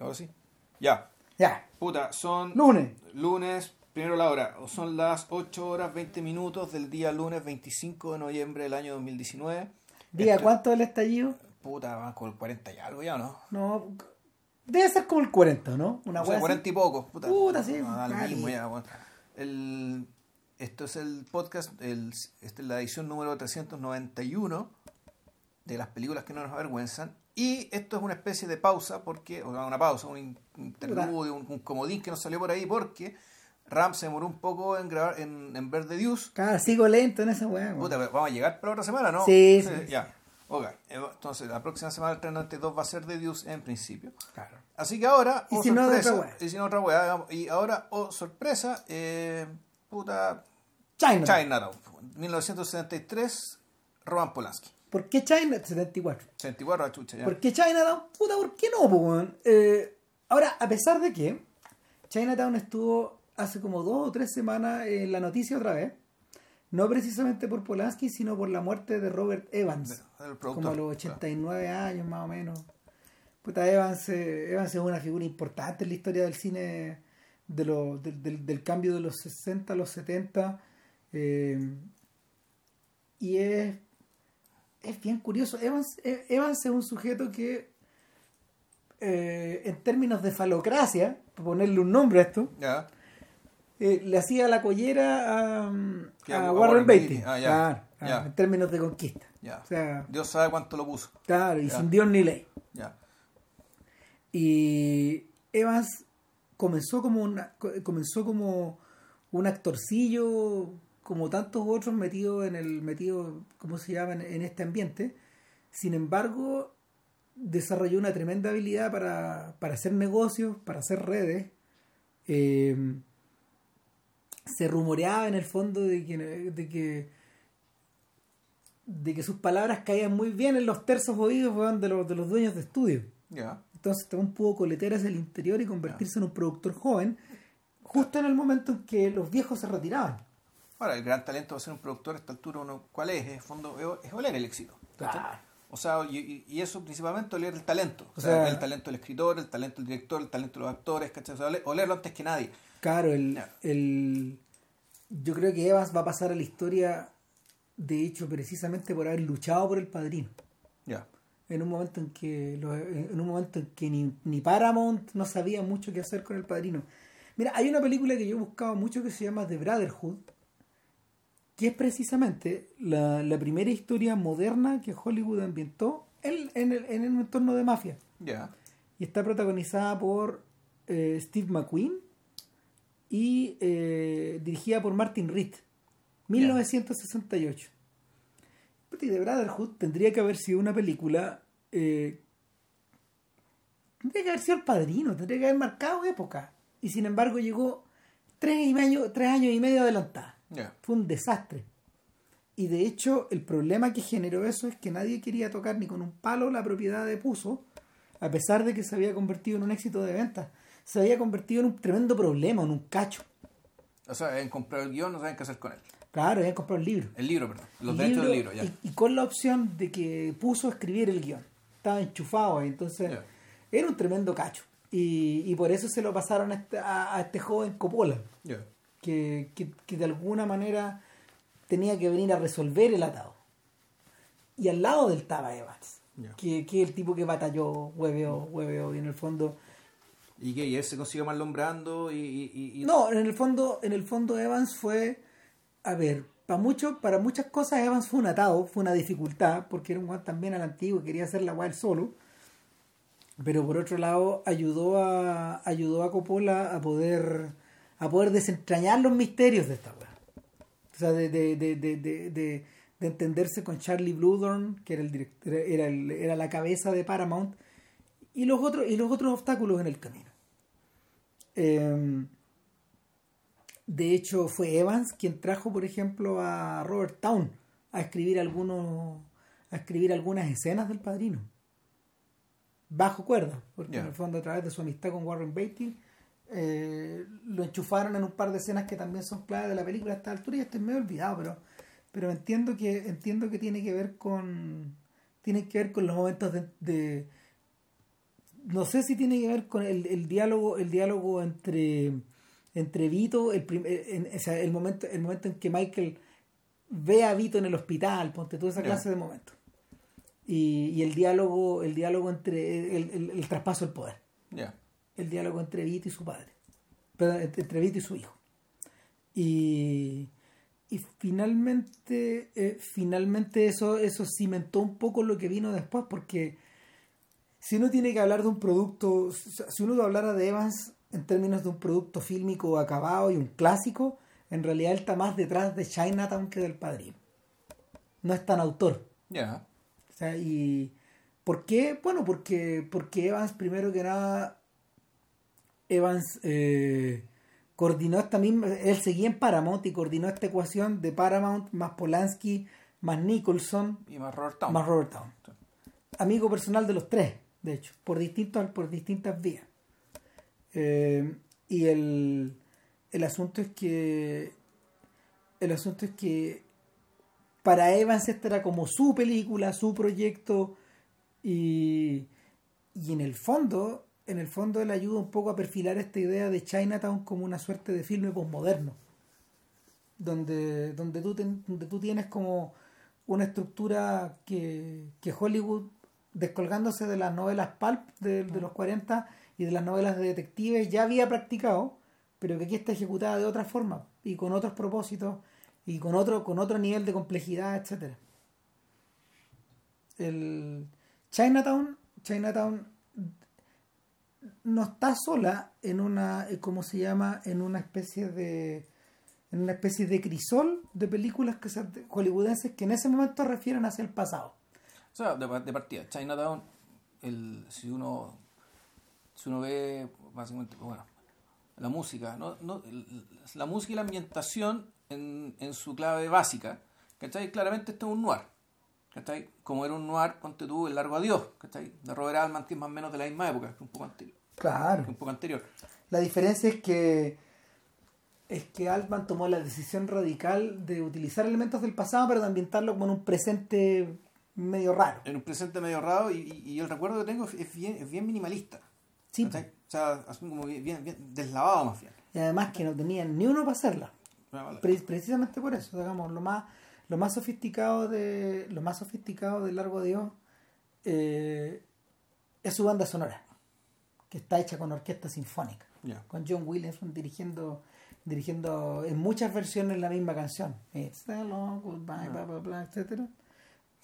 Ahora sí. Ya. Ya. Puta, son Lunes. lunes, primero la hora. Son las 8 horas 20 minutos del día lunes 25 de noviembre del año 2019. Diga, Esto- ¿cuánto es el estallido? Puta, van con el 40 y algo ya, ¿o ¿no? No, debe ser como el 40, ¿no? Una O sea, wea 40 y pocos. Puta, Puta, sí, no, vale. mismo ya, weón. El, esto es el podcast, el, esta es la edición número 391 de las películas que no nos avergüenzan. Y esto es una especie de pausa, porque, o sea, una pausa, un in- interludio, un, un comodín que nos salió por ahí, porque Ram se demoró un poco en grabar, en, en ver The Deuce. Cada sigo lento en esa weá. Puta, vamos a llegar para otra semana, ¿no? Sí, sí. Ya. Ok, eh, entonces la próxima semana el 392 va a ser The Deuce en principio. Claro. Así que ahora, Y oh si no, de sorpresa, otra wea. y si no otra digamos, y ahora, oh sorpresa, eh, puta, China. Chinatown, 1973, Roman Polanski, ¿Por qué China? 74. 74 a chucha ya. ¿Por qué Chinatown? Puta, ¿por qué no? Eh, ahora, a pesar de que Chinatown estuvo hace como dos o tres semanas en la noticia otra vez, no precisamente por Polanski, sino por la muerte de Robert Evans, como a los 89 años más o menos. Puta, Evans, eh, Evans es una figura importante en la historia del cine de lo- del, del- del cambio de los 60 a los 70. eh, y es, es bien curioso. Evans, eh, Evans es un sujeto que, eh, en términos de falocracia, por ponerle un nombre a esto, eh, le hacía la collera a, a a Warren Beatty. Ah, en términos de conquista. ya. O sea, Dios sabe cuánto lo puso. claro, y sin Dios ni ley. Y Evans comenzó como una, co- comenzó como un actorcillo, como tantos otros metido en el metido, ¿cómo se llama? en, este ambiente. Sin embargo, desarrolló una tremenda habilidad para, para hacer negocios, para hacer redes. Eh, se rumoreaba en el fondo de que, de que de que sus palabras caían muy bien en los tersos oídos de los, de los dueños de estudio. Entonces también pudo coletear hacia el interior y convertirse en un productor joven, justo en el momento en que los viejos se retiraban. Ahora, el gran talento de ser un productor a esta altura, uno, ¿cuál es? Fondo, es- oler el éxito. Claro. O sea, y, eso principalmente oler el talento. O O sea, sea- el talento del escritor, el talento del director, el talento de los actores, ¿cachai? O sea, ole- olerlo antes que nadie. Claro, el, el, yo creo que Evans va a pasar a la historia, de hecho, precisamente por haber luchado por el padrino. Ya. En un momento en que, los- en un momento en que ni, ni Paramount no sabía mucho qué hacer con el padrino. Mira, hay una película que yo he buscado mucho que se llama The Brotherhood, que es precisamente la, la primera historia moderna que Hollywood ambientó en, en, el, en entorno de mafia. Ya. Y está protagonizada por eh, Steve McQueen y eh, dirigida por Martin Reed. 1968. Puta, y The Brotherhood tendría que haber sido una película. eh, tendría que haber sido el padrino, tendría que haber marcado época. Y sin embargo llegó tres, y medio, tres años y medio adelantada. Ya. Fue un desastre. Y de hecho, el problema que generó eso es que nadie quería tocar ni con un palo la propiedad de Puso, a pesar de que se había convertido en un éxito de venta. Se había convertido en un tremendo problema, en un cacho. O sea, en comprar el guion no saben qué hacer con él. Claro, habían comprado el libro. El libro, perdón. Los derechos del libro, ya. Y, y con la opción de que puso a escribir el guion. Estaba enchufado ahí, entonces era un tremendo cacho. Y, y por eso se lo pasaron a este, a- a este joven Coppola. Ya. Que, que, que de alguna manera tenía que venir a resolver el atado. Y al lado del estaba Evans, que, que es el tipo que batalló, hueveó, hueveó, y en el fondo... Y que y él se consiguió mal nombrando y, y, y- y- No, en el fondo, en el fondo Evans fue, a ver, para mucho, para muchas cosas Evans fue un atado, fue una dificultad, porque era un guan también al antiguo y quería hacer la guay solo. Pero por otro lado, ayudó a, ayudó a Coppola a poder, a poder desentrañar los misterios de esta weá. O sea, de, de, de, de, de, de- de entenderse con Charlie Bluedorn, que era el director, era, el- era la cabeza de Paramount, y los otros, y los otros obstáculos en el camino. Eh, de hecho, fue Evans quien trajo, por ejemplo, a Robert Town a escribir algunos, a escribir algunas escenas del padrino. Bajo cuerda, porque en el fondo a través de su amistad con Warren Beatty eh, lo enchufaron en un par de escenas que también son claves de la película a esta altura y estoy medio olvidado, pero, pero entiendo que entiendo que tiene que ver con tiene que ver con los momentos de, de, no sé si tiene que ver con el, el diálogo el diálogo entre entre Vito el, prim- eh, en, o sea, el momento el momento en que Michael ve a Vito en el hospital ponte toda esa clase de momentos y, y el diálogo el diálogo entre el, el- el traspaso del poder. Ya. El diálogo entre Vito y su padre Perdón, entre Vito y su hijo y, y finalmente eh, finalmente eso eso cimentó un poco lo que vino después porque si uno tiene que hablar de un producto si uno hablara de Evans en términos de un producto fílmico acabado y un clásico en realidad él está más detrás de Chinatown que del Padrino no es tan autor Ya. o sea, y ¿por qué? Bueno, porque, porque Evans, primero que nada, Evans eh, coordinó esta misma, él seguía en Paramount y coordinó esta ecuación de Paramount más Polanski más Nicholson Y más Robert Town. más Robert Town. Amigo personal de los tres, de hecho, por distintos, por distintas vías. Eh, y el, el asunto es que el asunto es que para Evans esta era como su película, su proyecto y, y en el fondo, en el fondo él ayuda un poco a perfilar esta idea de Chinatown como una suerte de filme posmoderno donde, donde, tú, ten- donde tú tienes como una estructura que, que Hollywood, descolgándose de las novelas pulp de, de los 40 y de las novelas de detectives, ya había practicado, pero que aquí está ejecutada de otra forma y con otros propósitos y con otro, con otro nivel de complejidad, etcétera. El Chinatown, Chinatown no está sola en una, eh, ¿cómo se llama? En una especie de en una especie de crisol de películas que se, hollywoodenses que en ese momento refieren hacia el pasado. O sea, de, de partida, Chinatown, el, si uno si uno ve básicamente, bueno, la música, ¿no? No, la música y la ambientación en, en su clave básica, ¿cachai? Claramente esto es un noir, ¿cachai? Como era un noir, ponte tú, El Largo Adiós, ¿cachai? De Robert Altman, que es más o menos de la misma época, que un poco anterior. Claro. que un poco anterior. La diferencia es que es que Altman tomó la decisión radical de utilizar elementos del pasado pero de ambientarlo como en un presente medio raro. En un presente medio raro y, y- el recuerdo que tengo es bien, es bien minimalista. Sí. ¿cachai? O sea, así como bien, bien, bien deslavado más bien. Y además que no tenían ni uno para hacerla. Ah, Pre- precisamente por eso, digamos, lo más lo más sofisticado de lo más sofisticado de Largo Dios eh, es su banda sonora, que está hecha con orquesta sinfónica, con John Williamson dirigiendo dirigiendo en muchas versiones la misma canción, It's the long goodbye, bla bla bla, etcétera.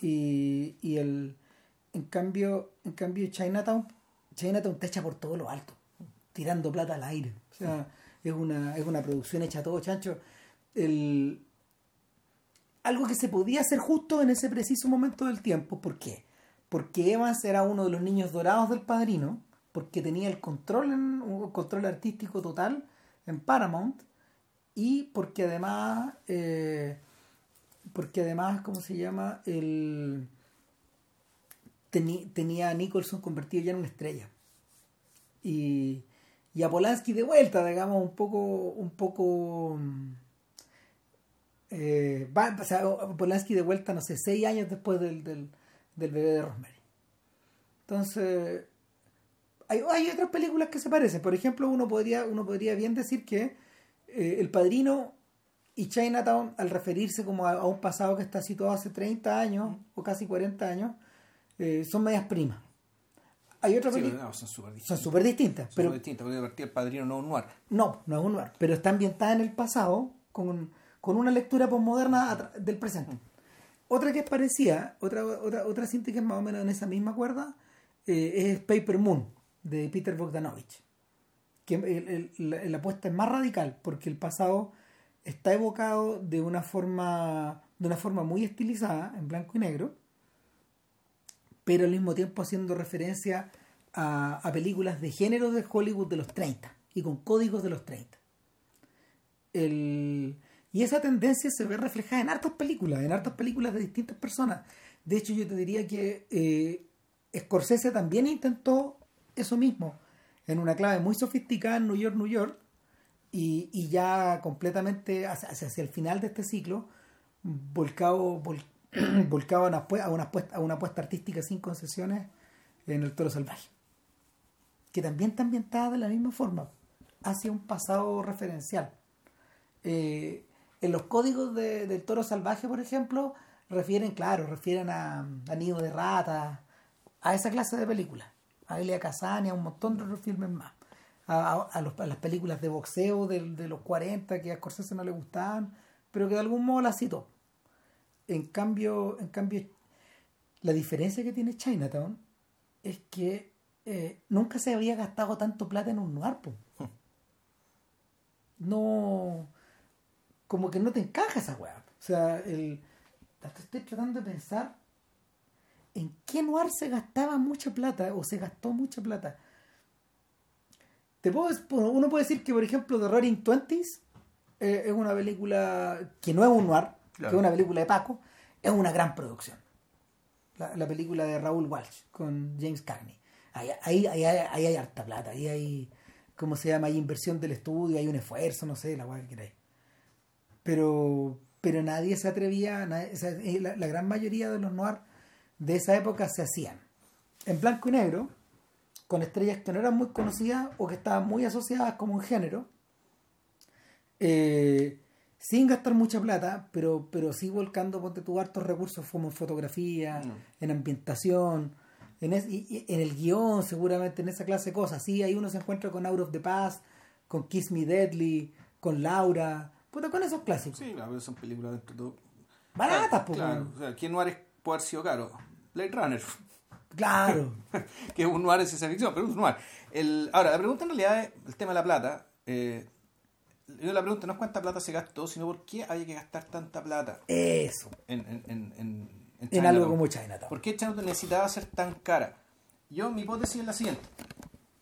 Y, y el en cambio, en cambio Chinatown, Chinatown está hecha por todo lo alto, tirando plata al aire. O sea, es una, es una producción hecha a todo chancho. El, algo que se podía hacer justo en ese preciso momento del tiempo. ¿Por qué? Porque Evans era uno de los niños dorados del padrino, porque tenía el control, en, un control artístico total en Paramount, y porque además, eh, porque además, ¿cómo se llama? El, teni- tenía a Nicholson convertido ya en una estrella. Y, y a Polanski de vuelta, digamos, un poco, un poco eh, va- o sea, Polanski de vuelta, no sé, seis años después del, del, del bebé de Rosemary. Entonces, hay, hay otras películas que se parecen. Por ejemplo, uno podría, uno podría bien decir que eh, El Padrino y Chinatown, al referirse como a, a un pasado que está situado hace 30 años o casi 40 años, eh, son medias primas. Hay otra Sí, no, son súper son distintos. súper distintas, Son pero súper distintos, porque el padrino no es un noir. no, no es un noir, pero está ambientada en el pasado con, con una lectura postmoderna a tra- del presente. Otra que es parecida, otra, otra, otra cinta que es más o menos en esa misma cuerda, eh, es Paper Moon, de Peter Bogdanovich. Que el- el- la, la apuesta es más radical, porque el pasado está evocado de una forma, de una forma muy estilizada, en blanco y negro, pero al mismo tiempo haciendo referencia a, a películas de género de Hollywood de los 30 y con códigos de los 30. El- y esa tendencia se ve reflejada en hartas películas, en hartas películas de distintas personas. De hecho, yo te diría que eh, Scorsese también intentó eso mismo, en una clave muy sofisticada en New York, New York, y, y ya completamente hacia, hacia- el final de este ciclo, volcado, vol- volcado a, una, a, una apuesta, a una apuesta artística sin concesiones en el toro salvaje. que también está ambientada de la misma forma, hacia un pasado referencial. Eh, en los códigos de- del toro salvaje, por ejemplo, refieren, claro, refieren a, a Nido de Rata, a esa clase de películas, a Elia Kazan y a un montón de otros filmes más. A, los- a las películas de boxeo del- de, los 40 que a Scorsese no le gustaban, pero que de algún modo las citó. En cambio, en cambio, la diferencia que tiene Chinatown es que eh, nunca se había gastado tanto plata en un noir. po. No. Como que no te encaja esa weá. O sea, el, estoy tratando de pensar en qué noir se gastaba mucha plata o se gastó mucha plata. Te puedo, uno puede decir que, por ejemplo, The Roaring Twenties eh, es una película que no es un noir, que es una película de Paco, es una gran producción. La, la película de Raúl Walsh con James Cagney. Ahí, ahí, ahí, hay- ahí hay harta plata, ahí hay, ¿cómo se llama? Hay inversión del estudio, hay un esfuerzo, no sé, la weá que queráis. Pero, pero nadie se atrevía, nadie- o sea, eh, la, la gran mayoría de los noir de esa época se hacían en blanco y negro, con estrellas que no eran muy conocidas o que estaban muy asociadas como un género, eh, sin gastar mucha plata, pero, pero sí volcando ponte tu hartos recursos como en fotografía, Mm. en ambientación, en, es- en el guion, seguramente en esa clase de cosas. Sí, ahí uno se encuentra con Out of the Past, con Kiss Me Deadly, con Laura, puta, con esos clásicos. Sí, claro, pero son películas dentro de todo. Baratas, pues. Claro, o sea, ¿quién no haber, puede haber sido caro? Blade Runner, Claro. que es un noir de ciencia ficción, pero es un noir. El, ahora, la pregunta en realidad es el tema de la plata. Eh, yo la pregunta no es cuánta plata se gastó, sino por qué hay que gastar tanta plata Eso. en, en, en, en, algo como Chinatown. ¿Por qué Chinatown necesitaba ser tan cara? Yo, mi hipótesis es la siguiente.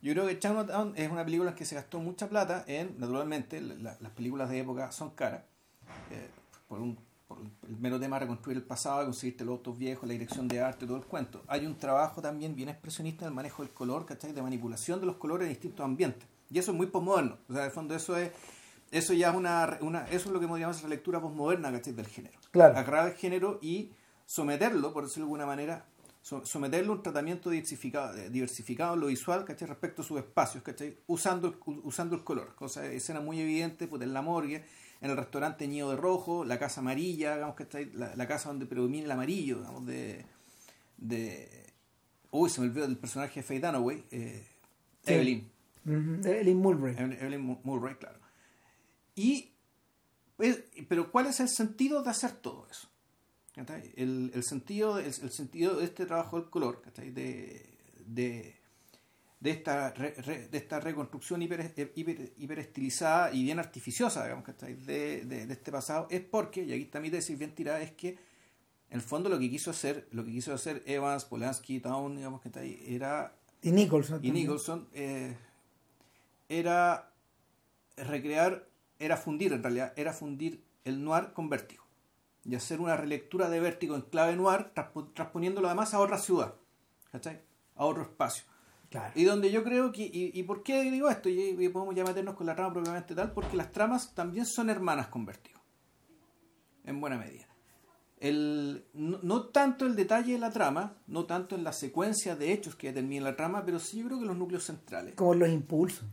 Yo creo que Chinatown es una película en que se gastó mucha plata en, naturalmente, la- la- las películas de época son caras. eh, por, un, por el mero tema de reconstruir el pasado, de conseguirte los autos viejos, la dirección de arte, todo el cuento. Hay un trabajo también bien expresionista en el manejo del color, ¿cachai? De manipulación de los colores en distintos ambientes. Y eso es muy posmoderno. O sea, el fondo eso es... Eso ya es una, una eso es lo que podríamos llamar lectura posmoderna, ¿cachai? Del género Claro. agarrar el género y someterlo, por decirlo de alguna manera, someterlo a un tratamiento diversificado, diversificado en lo visual, ¿cachai? Respecto a sus espacios, ¿cachai? Usando, usando el color. Cosa, escena muy evidente, pues, en la morgue, en el restaurante Nido de Rojo, la casa amarilla, digamos, ¿cachai? La, la casa donde predomina el amarillo, digamos, de... de uy, se me olvidó del personaje de Faye Dunaway, eh, Sí. Evelyn. Evelyn Mulvey. Evelyn Evelyn Mu- Murray, claro. Y, pues, pero ¿cuál es el sentido de hacer todo eso? El, el sentido, el, el sentido de este trabajo del color, de, de, de, esta, re- re- de esta reconstrucción hiper, hiper, hiperestilizada y bien artificiosa, digamos. De, de, de este pasado, es porque, y aquí está mi tesis bien tirada, es que en el fondo lo que quiso hacer, lo que quiso hacer Evans, Polanski, Town, digamos, ¿cachai? era Y Nicholson. y. Nicholson eh, era recrear, era fundir en realidad, era fundir el noir con vértigo y hacer una relectura de vértigo en clave noir, transpo- transponiéndolo además a otra ciudad, ¿cachai? A otro espacio. Claro. Y donde yo creo que, y, y por qué digo esto, y, y podemos ya meternos con la trama propiamente tal, porque las tramas también son hermanas con vértigo, en buena medida. El, no, no tanto el detalle de la trama, no tanto en la secuencia de hechos que determina la trama, pero sí yo creo que los núcleos centrales. Como los impulsos.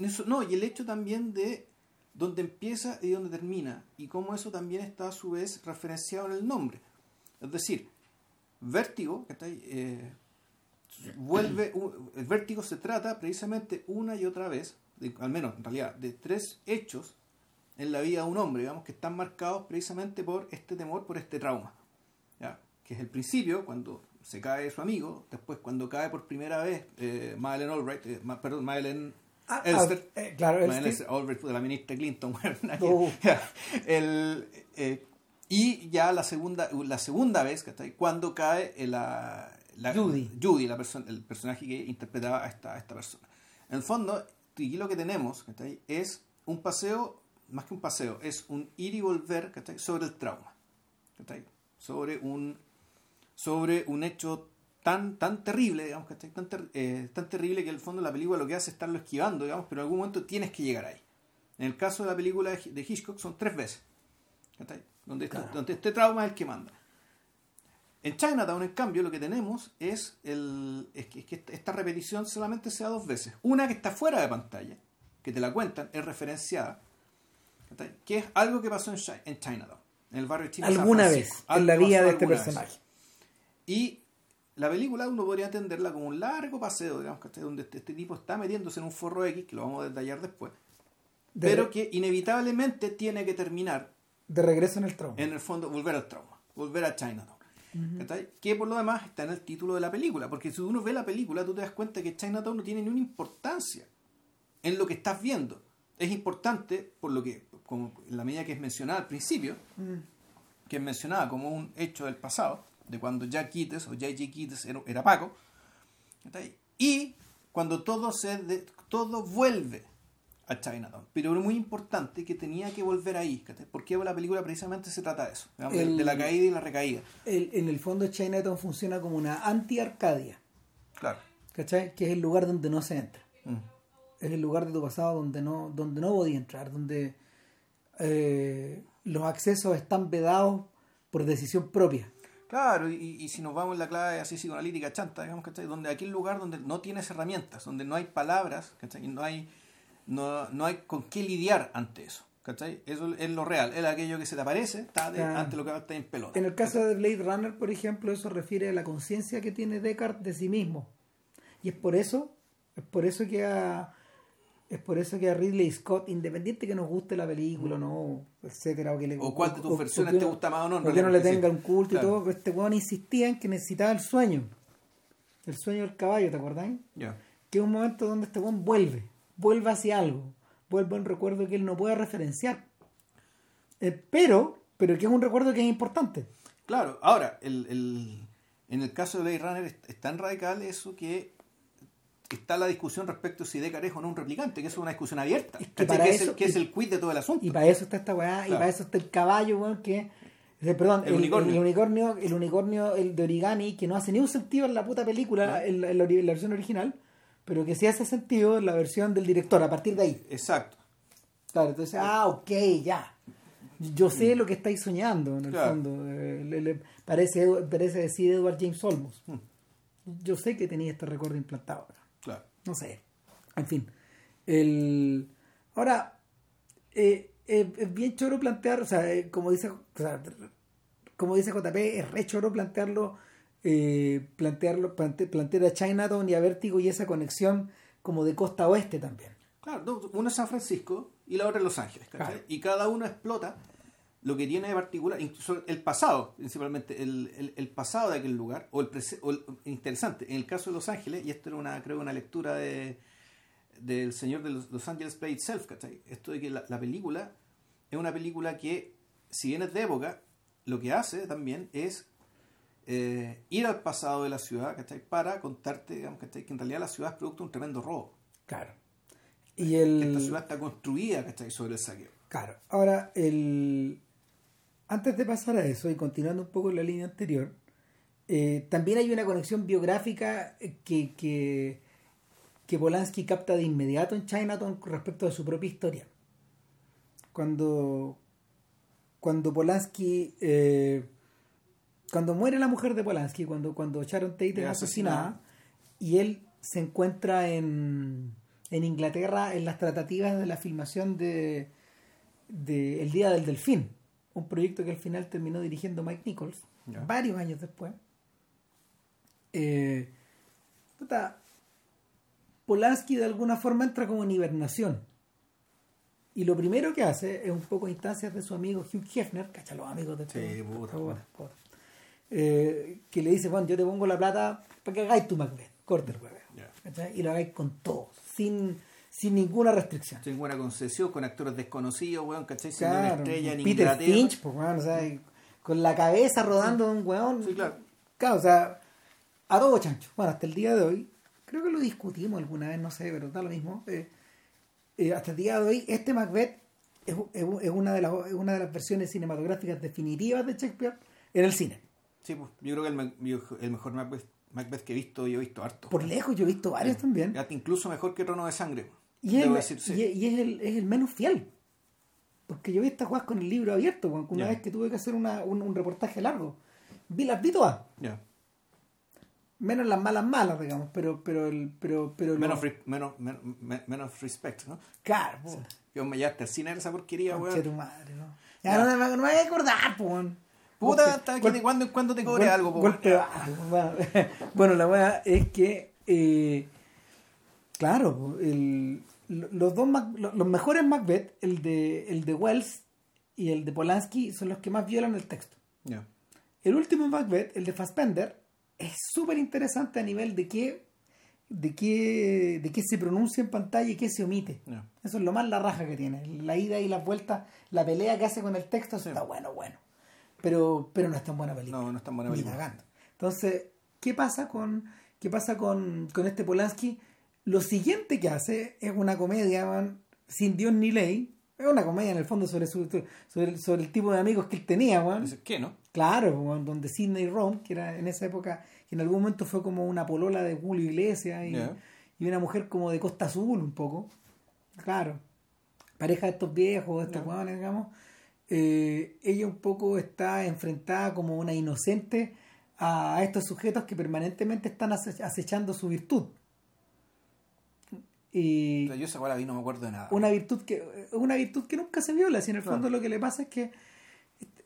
Eso- no, y el hecho también de dónde empieza y dónde termina, y cómo eso también está a su vez referenciado en el nombre. Es decir, vértigo, ¿cachai? Eh, vuelve, el vértigo se trata precisamente una y otra vez, de- al menos en realidad, de tres hechos en la vida de un hombre, digamos, que están marcados precisamente por este temor, por este trauma. ¿ya? Que es el principio, cuando se cae su amigo, después cuando cae por primera vez eh, Madeleine Albright, eh, perdón, Madeleine Ah, Elster, ah, eh, claro, Madeleine Elster. Elster, de la ministra Clinton, bueno, que- Oh. El, eh, y ya la segunda, la segunda vez, ¿cachai? Cuando cae eh, la, la- Judy. Judy, la perso- el personaje que interpretaba a esta, a esta persona. En el fondo, aquí lo que tenemos ¿cachai? es un paseo, más que un paseo, es un ir y volver ¿cachai? sobre el trauma. ¿cachai? Sobre un sobre un hecho tan tan terrible, digamos, ¿cachai? Tan, ter- eh, tan terrible que en el fondo la película lo que hace es estarlo esquivando, digamos, pero en algún momento tienes que llegar ahí. En el caso de la película de Hitchcock son tres veces. ¿cachai? Donde, este, Claro. donde este trauma es el que manda. En Chinatown, en cambio, lo que tenemos es, el, es, que, es que esta repetición solamente se da dos veces. Una que está fuera de pantalla, que te la cuentan, es referenciada, ¿cachai? que es algo que pasó en, Chi- en Chinatown, en el barrio chino. de San Alguna vez en la vida de este alguna vez. personaje. Y la película uno podría entenderla como un largo paseo, digamos, ¿cachai? donde este, este tipo está metiéndose en un forro X, que lo vamos a detallar después, De, pero que inevitablemente tiene que terminar de regreso en el trono. en el fondo volver al trauma, volver a Chinatown. ¿Cachai? Que por lo demás está en el título de la película, porque si uno ve la película tú te das cuenta que Chinatown no tiene ninguna importancia en lo que estás viendo. Es importante por lo que, como en la medida que es mencionada al principio, Mm. que es mencionada como un hecho del pasado, de cuando Jack Kittes o J.J. Kittes era, era Paco, y cuando todo, se de- todo vuelve a Chinatown. Pero es muy importante que tenía que volver ahí, porque la película precisamente se trata de eso, digamos, El- de la caída y la recaída. El- en el fondo Chinatown funciona como una anti-Arcadia, Claro. ¿cachai? Que es el lugar donde no se entra. Mm. Es el lugar de tu pasado donde no, donde no podía entrar, donde eh, los accesos están vedados por decisión propia. Claro, y, y si nos vamos en la clave así psicoanalítica chanta, digamos, ¿cachai? Donde aquel lugar donde no tienes herramientas, donde no hay palabras, ¿cachai? Y no hay, no, no hay con qué lidiar ante eso, ¿cachai? Eso es lo real, es aquello que se te aparece, está de- ante lo que está en pelota. En el caso de Blade Runner, por ejemplo, eso refiere a la conciencia que tiene Descartes de sí mismo. Y es por eso, es por eso que a, es por eso que a Ridley Scott, independiente que nos guste la película no, etcétera, o que le O cuál de tus o- versiones o te gusta más o no, en o que no le tenga un culto Claro. y todo, pero este weón insistía en que necesitaba el sueño. El sueño del caballo, ¿te acordás? Ya. que es un momento donde este weón vuelve, vuelve hacia algo, vuelve a un recuerdo que él no puede referenciar. Eh, pero, pero que es un recuerdo que es importante. Claro, ahora, el, el- en el caso de Blade Runner es, es tan radical eso que está la discusión respecto a si Deckard es o no un replicante, que eso es una discusión abierta, Es que ¿cachai? para que, es el, que es el quid de todo el asunto. Y para eso está esta weá, y para eso está el caballo, weón, que. eh, Perdón, El el, unicornio. el unicornio, el unicornio, el de origami, que no hace ni un sentido en la puta película, en, la, en la ori- en la versión original, pero que sí hace sentido en la versión del director, a partir de ahí. Exacto. Claro, entonces, ah, ok, ya. Yo sé lo que estáis soñando, en el Claro. fondo. Eh, le- le- parece, parece decir Edward James Olmos. Hmm. Yo sé que tenía este recuerdo implantado. Claro. No sé. En fin. El... Ahora, eh, eh, es bien choro plantear, o sea, eh, como dice, o sea, como dice JP, es re choro plantearlo, eh, plantearlo, plante- plantear a Chinatown y a Vértigo y esa conexión como de costa oeste también. Claro, no, es San Francisco y la otra es Los Ángeles, ¿cachai? Claro. Y cada uno explota lo que tiene de particular, incluso el pasado, principalmente, el, el- el pasado de aquel lugar, o el, o el- interesante, en el caso de Los Ángeles, y esto era una, creo, una lectura de del señor de los, Los Ángeles Play Itself, ¿cachai? Esto de que la, la película es una película que, si bien es de época, lo que hace también es eh, ir al pasado de la ciudad, ¿cachai? Para contarte, digamos, ¿cachai? Que en realidad la ciudad es producto de un tremendo robo. Claro. Y el... esta ciudad está construida, ¿cachai? Sobre el saqueo. Claro. Ahora, el... antes de pasar a eso y continuando un poco en la línea anterior, eh, también hay una conexión biográfica eh, que, que, que Polanski capta de inmediato en Chinatown respecto a su propia historia. Cuando, cuando Polanski, eh, cuando muere la mujer de Polanski, cuando, cuando Sharon Tate es Es asesinada, asesinada. y él se encuentra en, en Inglaterra en las tratativas de la filmación de, de El Día del Delfín, un proyecto que al final terminó dirigiendo Mike Nichols, varios años después. Eh, puta, Polanski de alguna forma entra como en hibernación. Y lo primero que hace es un poco instancias de su amigo Hugh Hefner, cacha los amigos de este- Sí, puta, puta, puta. Eh, que le dice, bueno, yo te pongo la plata para que hagáis tu Macbeth, corte el. Y lo hagáis con todo, sin, sin ninguna restricción. Sin buena concesión, con actores desconocidos, weón, ¿cachai? Siendo Claro, una estrella en Peter Inglaterra. Finch, pues, weón, o sea, y con la cabeza rodando de un weón. Sí, claro. Claro, o sea, a todo chancho. Bueno, hasta el día de hoy, creo que lo discutimos alguna vez, no sé, pero da lo mismo. eh, eh, hasta el día de hoy, este Macbeth es, es- es una, de las, es una de las versiones cinematográficas definitivas de Shakespeare en el cine. Sí, pues, yo creo que el, el mejor Macbeth, Macbeth que he visto, yo he visto harto. Por lejos, yo he visto varios también. Hasta incluso mejor que Trono de Sangre. Y, es, el- decir, sí. y, y es, el, es el menos fiel. Porque yo vi esta jugada con el libro abierto, una vez que tuve que hacer una- un, un reportaje largo. vi las vi todas. Menos las malas malas, digamos, pero, pero el, pero, pero Menos, lo- menos, menos, men- menos respect, ¿no? Claro, po. Yo me llevaste al cine ver esa porquería, weón. tu madre, ¿no? Ya, no, me- no me voy a acordar, weón. Puta, hasta que de cuando en cuando te cobre algo, po, bueno. la weá es que, eh, claro, el- los dos Mac- lo- los mejores Macbeth, el de, el de Wells y el de Polanski, son los que más violan el texto. El último Macbeth, el de Fassbender, es súper interesante a nivel de qué, de qué, de qué se pronuncia en pantalla y qué se omite. Eso es lo más la raja que tiene. La ida y las vueltas, la pelea que hace con el texto, Sí. está bueno, bueno. Pero, pero no es tan buena película. No, no es tan buena película. Entonces, ¿qué pasa con, qué pasa con, con este Polanski? Lo siguiente que hace es una comedia man, sin Dios ni ley. Es una comedia en el fondo sobre, su, sobre, el, sobre el tipo de amigos que él tenía, man. Dices, ¿Qué, no? Claro, donde Sidney Rom, que era en esa época, que en algún momento fue como una polola de Julio Iglesias y, y una mujer como de Costa Azul un poco. Claro. Pareja de estos viejos, de estos hueones, digamos. Eh, ella un poco está enfrentada como una inocente a estos sujetos que permanentemente están ace- acechando su virtud. Y, O sea, yo esa la vi, no me acuerdo de nada. una virtud que una virtud que nunca se viola si en el Claro. fondo lo que le pasa es que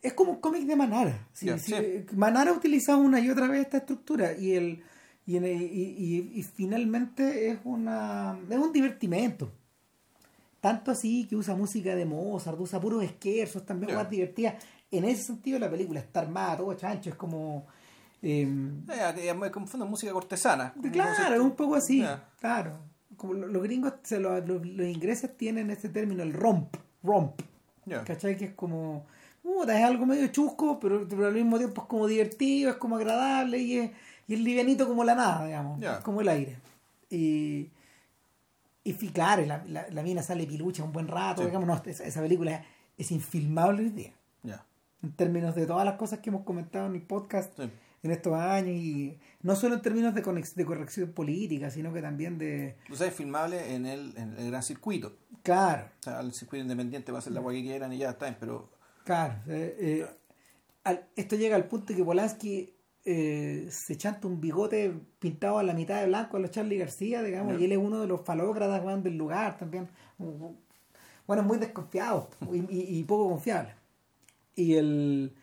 es como un cómic de Manara Si- Ya, si- sí. Manara utiliza una y otra vez esta estructura y el y, el- y, y- y finalmente es una es un divertimento tanto así que usa música de Mozart usa puros esquerzos también más divertidas en ese sentido la película está armada todo chancho es como em, Eh, que me confundo música cortesana. Claro, es un poco así. Claro. Como lo- los gringos, se lo- los, los ingleses tienen este término, el romp. Romp. ¿Cachai? Que es como. puta, es algo medio chusco, pero, pero al mismo tiempo es como divertido, es como agradable y es, y es livianito como la nada, digamos. Es como el aire. Y. Y claro, la, la, la mina sale pilucha un buen rato, Sí. digamos. No, esa, esa película es infilmable hoy día. En términos de todas las cosas que hemos comentado en el podcast Sí. En estos años y no solo en términos de, conex- de corrección política, sino que también de... Tú sabes, filmable en el, en el gran circuito. Claro, O sea, el circuito independiente va a hacer la agua que quieran y ya está pero claro. eh, eh, al- esto llega al punto que Polanski eh, se chanta un bigote pintado a la mitad de blanco a los Charlie García, digamos, y él es uno de los falócratas del lugar también. Bueno, muy desconfiado y, y- y poco confiable. Y el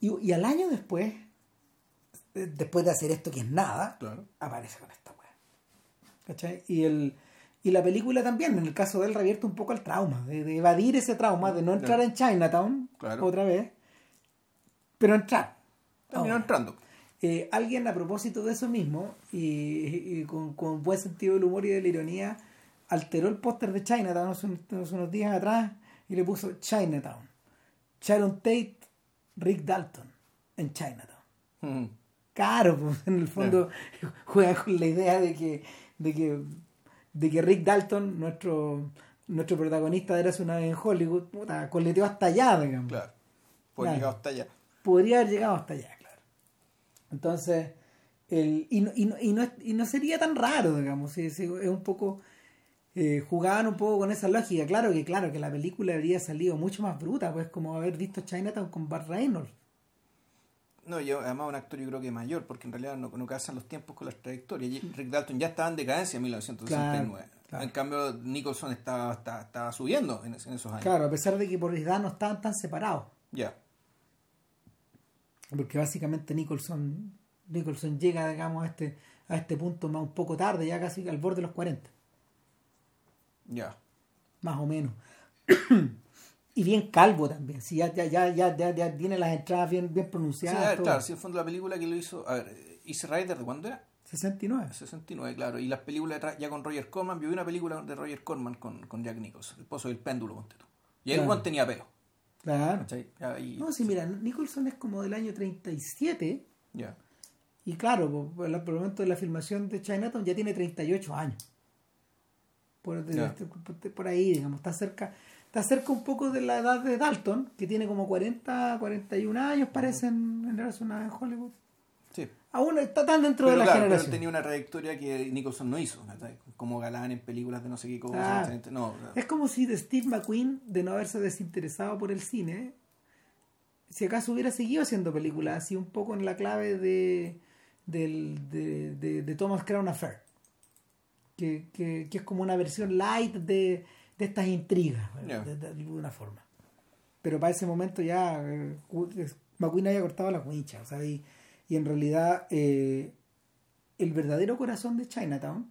y, y al año después, después de hacer esto que es nada, claro. aparece con esta weá. ¿Cachai? Y el y la película también, en el caso de él, revierte un poco el trauma, de, de evadir ese trauma, de no entrar en Chinatown Claro. otra vez, pero entrar. Terminó entrando. eh, alguien a propósito de eso mismo, y, y con, con buen sentido del humor y de la ironía, alteró el póster de Chinatown hace unos, unos días atrás y le puso Chinatown. Sharon Tate, Rick Dalton en Chinatown. Mm. Claro, pues, en el fondo juega con la idea de que, de que, de que Rick Dalton, nuestro, nuestro protagonista de Eras una vez en Hollywood, puta, coleteó hasta allá, digamos. Claro. Pues Claro. llegado hasta allá. Podría haber llegado hasta allá, claro. Entonces, el, y, no, y, no, y, no, es- y no sería tan raro, digamos, si es un poco... eh, jugaban un poco con esa lógica, claro que claro que la película habría salido mucho más bruta, pues como haber visto Chinatown con Burt Reynolds. No, yo además un actor yo creo que mayor, porque en realidad no, no casan los tiempos con las trayectorias. Rick Dalton ya estaba en decadencia en 1969. Claro, claro. En cambio, Nicholson estaba, estaba, estaba subiendo en esos años. Claro, a pesar de que por edad no estaban tan separados. Ya. porque básicamente Nicholson Nicholson llega digamos a este a este punto más un poco tarde ya casi al borde de los 40 Ya. más o menos y bien calvo también sí ya ya ya ya, ya, tiene las entradas bien bien Sí, pronunciadas todo. claro, si en el fondo la película que lo hizo. A ver, Easy Rider, ¿de cuándo era? 69 69, claro. Y las películas de ya con Roger Corman. Yo vi una película de Roger Corman con, con Jack Nicholson, El Pozo del Péndulo, ponte tú. Y el Claro. Tenía pelo. claro no sí mira Nicholson es como del año 37 Ya. y claro por, el momento de la filmación de Chinatown ya tiene 38 años por, de- Ya. por- por ahí digamos está cerca está cerca un poco de la edad de Dalton que tiene como 40 41 años parece en, vez en Hollywood Sí. aún está tan dentro Pero de la claro, pero tenía una trayectoria que Nicholson no hizo, ¿cachai? como galán en películas de no sé qué cosa. ¿cachai? No, es como si de Steve McQueen de no haberse desinteresado por el cine si acaso hubiera seguido haciendo películas así un poco en la clave de, del, de, de, de Thomas Crown Affair. Que, que, que es como una versión light de, de estas intrigas, de, de alguna forma. Pero para ese momento ya eh, McQueen había cortado la cuincha, o sea, y, y en realidad eh, el verdadero corazón de Chinatown,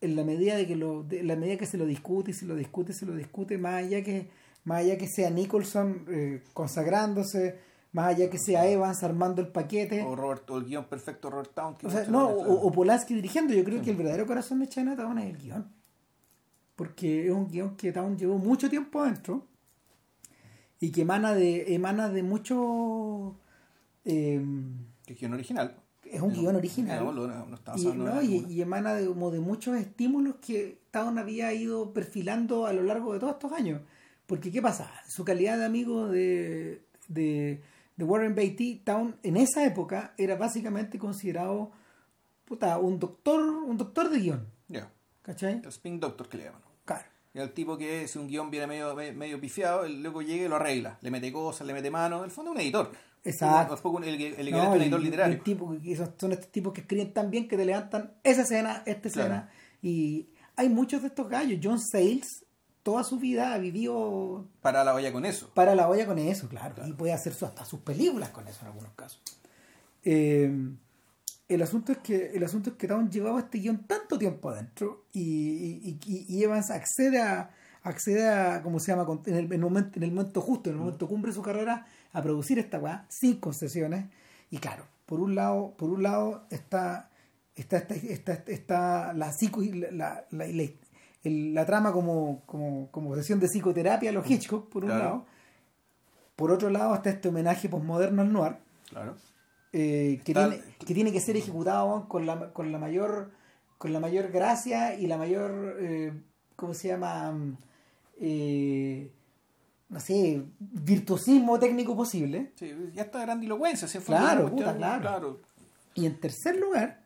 en la medida de que lo, de, en la medida que se lo discute y se lo discute, se lo discute, más allá que, más allá que sea Nicholson eh, consagrándose, más allá que sea Evans armando el paquete, O, Robert, o el guion perfecto Robert Town. que o sea, no, o Polanski dirigiendo, yo creo que el verdadero corazón de Chinatown es el guion. Porque es un guion que Town llevó mucho tiempo adentro y que emana de, emana de mucho... eh, que es guion original. es un guion original. No, no y, no, emana de, como de muchos estímulos que Town había ido perfilando a lo largo de todos estos años. Porque, ¿qué pasa? Su calidad de amigo de, de, de Warren Beatty, Town en esa época era básicamente considerado puta, un doctor un doctor de guion. Ya. ¿Cachai? El Spin Doctor que le llaman. El tipo que si un guion viene medio, me- medio pifiado, el loco llega y lo arregla. Le mete cosas, le mete mano. En el fondo es un editor. Exacto. Un- el, el equivalente No, el- editor el literario. tipo esos son estos tipos que escriben tan bien que te levantan esa escena, esta Claro. escena. Y hay muchos de estos gallos. John Sayles, toda su vida ha vivido Para la olla con eso. para la olla con eso, claro. Y puede hacer su- hasta sus películas con eso en algunos casos. Eh, el asunto es que el asunto es que Town llevaba este guion tanto tiempo adentro y, y, y- Evans accede a accede a cómo se llama en el, en el momento en el momento justo en el momento cumbre de su carrera a producir esta weá sin concesiones. Y claro por un lado por un lado está está está, está, está la psico la, la, la- la- el- la trama como, como, como sesión de psicoterapia a los Hitchcock por un Claro. lado. Por otro lado está este homenaje posmoderno al noir. Claro. Eh, que, Está- tiene, que tiene que ser ejecutado con la, con la mayor con la mayor gracia y la mayor eh, ¿cómo se llama? Eh, no sé, virtuosismo técnico posible. Sí, ya está grandilocuencia. si en Claro, puta, claro. Y en tercer lugar,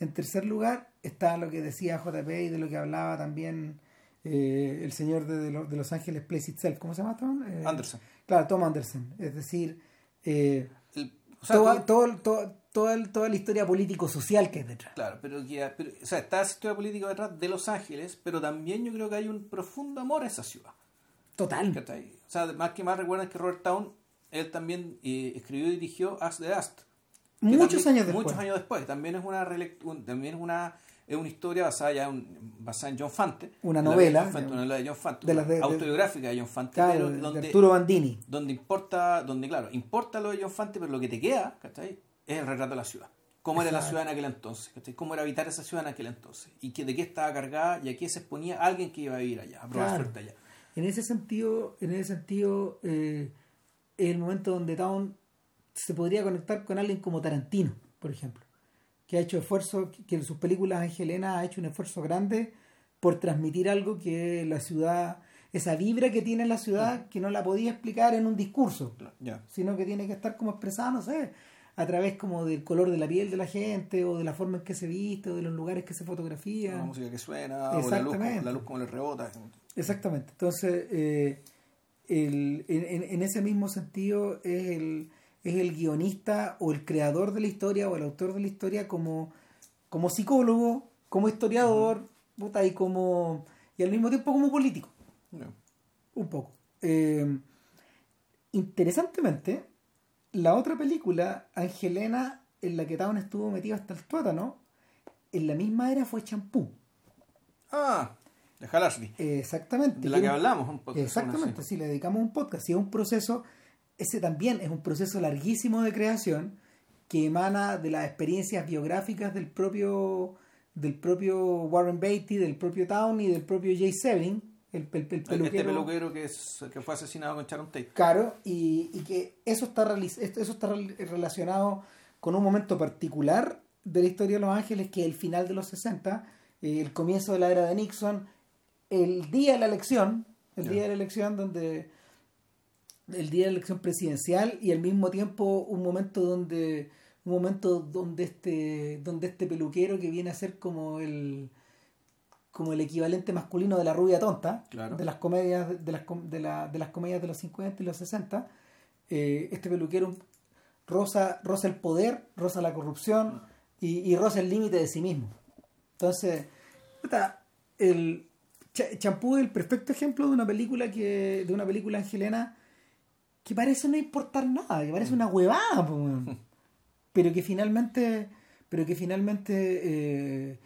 en tercer lugar está lo que decía JP y de lo que hablaba también eh, el señor de, de, Lo- de Los Ángeles Place Itself, ¿cómo se llama Tom? Eh, Anderson. Claro, Tom Anderson. Es decir, eh, o sea, toda, todo- todo- toda el- toda la historia político-social que es detrás. Claro, pero, que- pero, o sea, está esa historia política detrás de Los Ángeles, pero también yo creo que hay un profundo amor a esa ciudad. Total. O sea, más que más recuerdan que Robert Town, él también eh, escribió y dirigió As the Dust. Muchos también- años después. Muchos años después. También es una un- también es una es una historia basada ya en, basada en John Fante. Una novela, John Fante, de- una novela de John Fante, de las de- autobiográfica de John Fante, Claro, pero de- de donde, Arturo Bandini. donde importa, donde claro, importa lo de John Fante, pero lo que te queda, ¿cachai? Es el retrato de la ciudad. Cómo era la ciudad en aquel entonces, ¿cachai? Cómo era habitar esa ciudad en aquel entonces. Y que, de qué estaba cargada y a qué se exponía alguien que iba a vivir allá, a probar Claro. suerte allá. En ese sentido, en ese sentido eh, es el momento donde Town se podría conectar con alguien como Tarantino, por ejemplo, que ha hecho esfuerzo, que en sus películas Angelena ha hecho un esfuerzo grande por transmitir algo que la ciudad, esa vibra que tiene la ciudad, que no la podía explicar en un discurso, sino que tiene que estar como expresada, no sé, a través como del color de la piel de la gente, o de la forma en que se viste, o de los lugares que se fotografía. La música que suena, o la luz, Exactamente. la luz como le rebota. Exactamente. Entonces, eh, el- en- en ese mismo sentido es el, es el guionista o el creador de la historia o el autor de la historia como, como psicólogo, como historiador, puta, y como y al mismo tiempo como político, un poco. Eh, interesantemente, la otra película, Angelena, en la que Town estuvo metido hasta el tuétano, en la misma era fue Champú. Ah, de Hal Ashley. Exactamente. De la que era- hablamos un poco. Exactamente, sí. le dedicamos un podcast, y es un proceso, ese también es un proceso larguísimo de creación que emana de las experiencias biográficas del propio del propio Warren Beatty, del propio Town y del propio Jay Sebring, el, el- el Este peluquero. peluquero que, es, que fue asesinado con Sharon Tate. Claro, y, y que eso está, eso está rel- relacionado con un momento particular de la historia de Los Ángeles, que es el final de los 60, eh, el comienzo de la era de Nixon, el día de la elección, el día de la elección donde el día de la elección presidencial y al mismo tiempo un momento donde un momento donde este donde este peluquero que viene a ser como el como el equivalente masculino de la rubia tonta Claro. de las comedias de las de, la- de las comedias de los 50 y los 60 eh, este peluquero roza, roza el poder, roza la corrupción y, y roza el límite de sí mismo. Entonces, el Cha- Champú es el perfecto ejemplo de una película que de una película angelena que parece no importar nada, que parece una huevada, weón. pero que finalmente, pero que finalmente eh,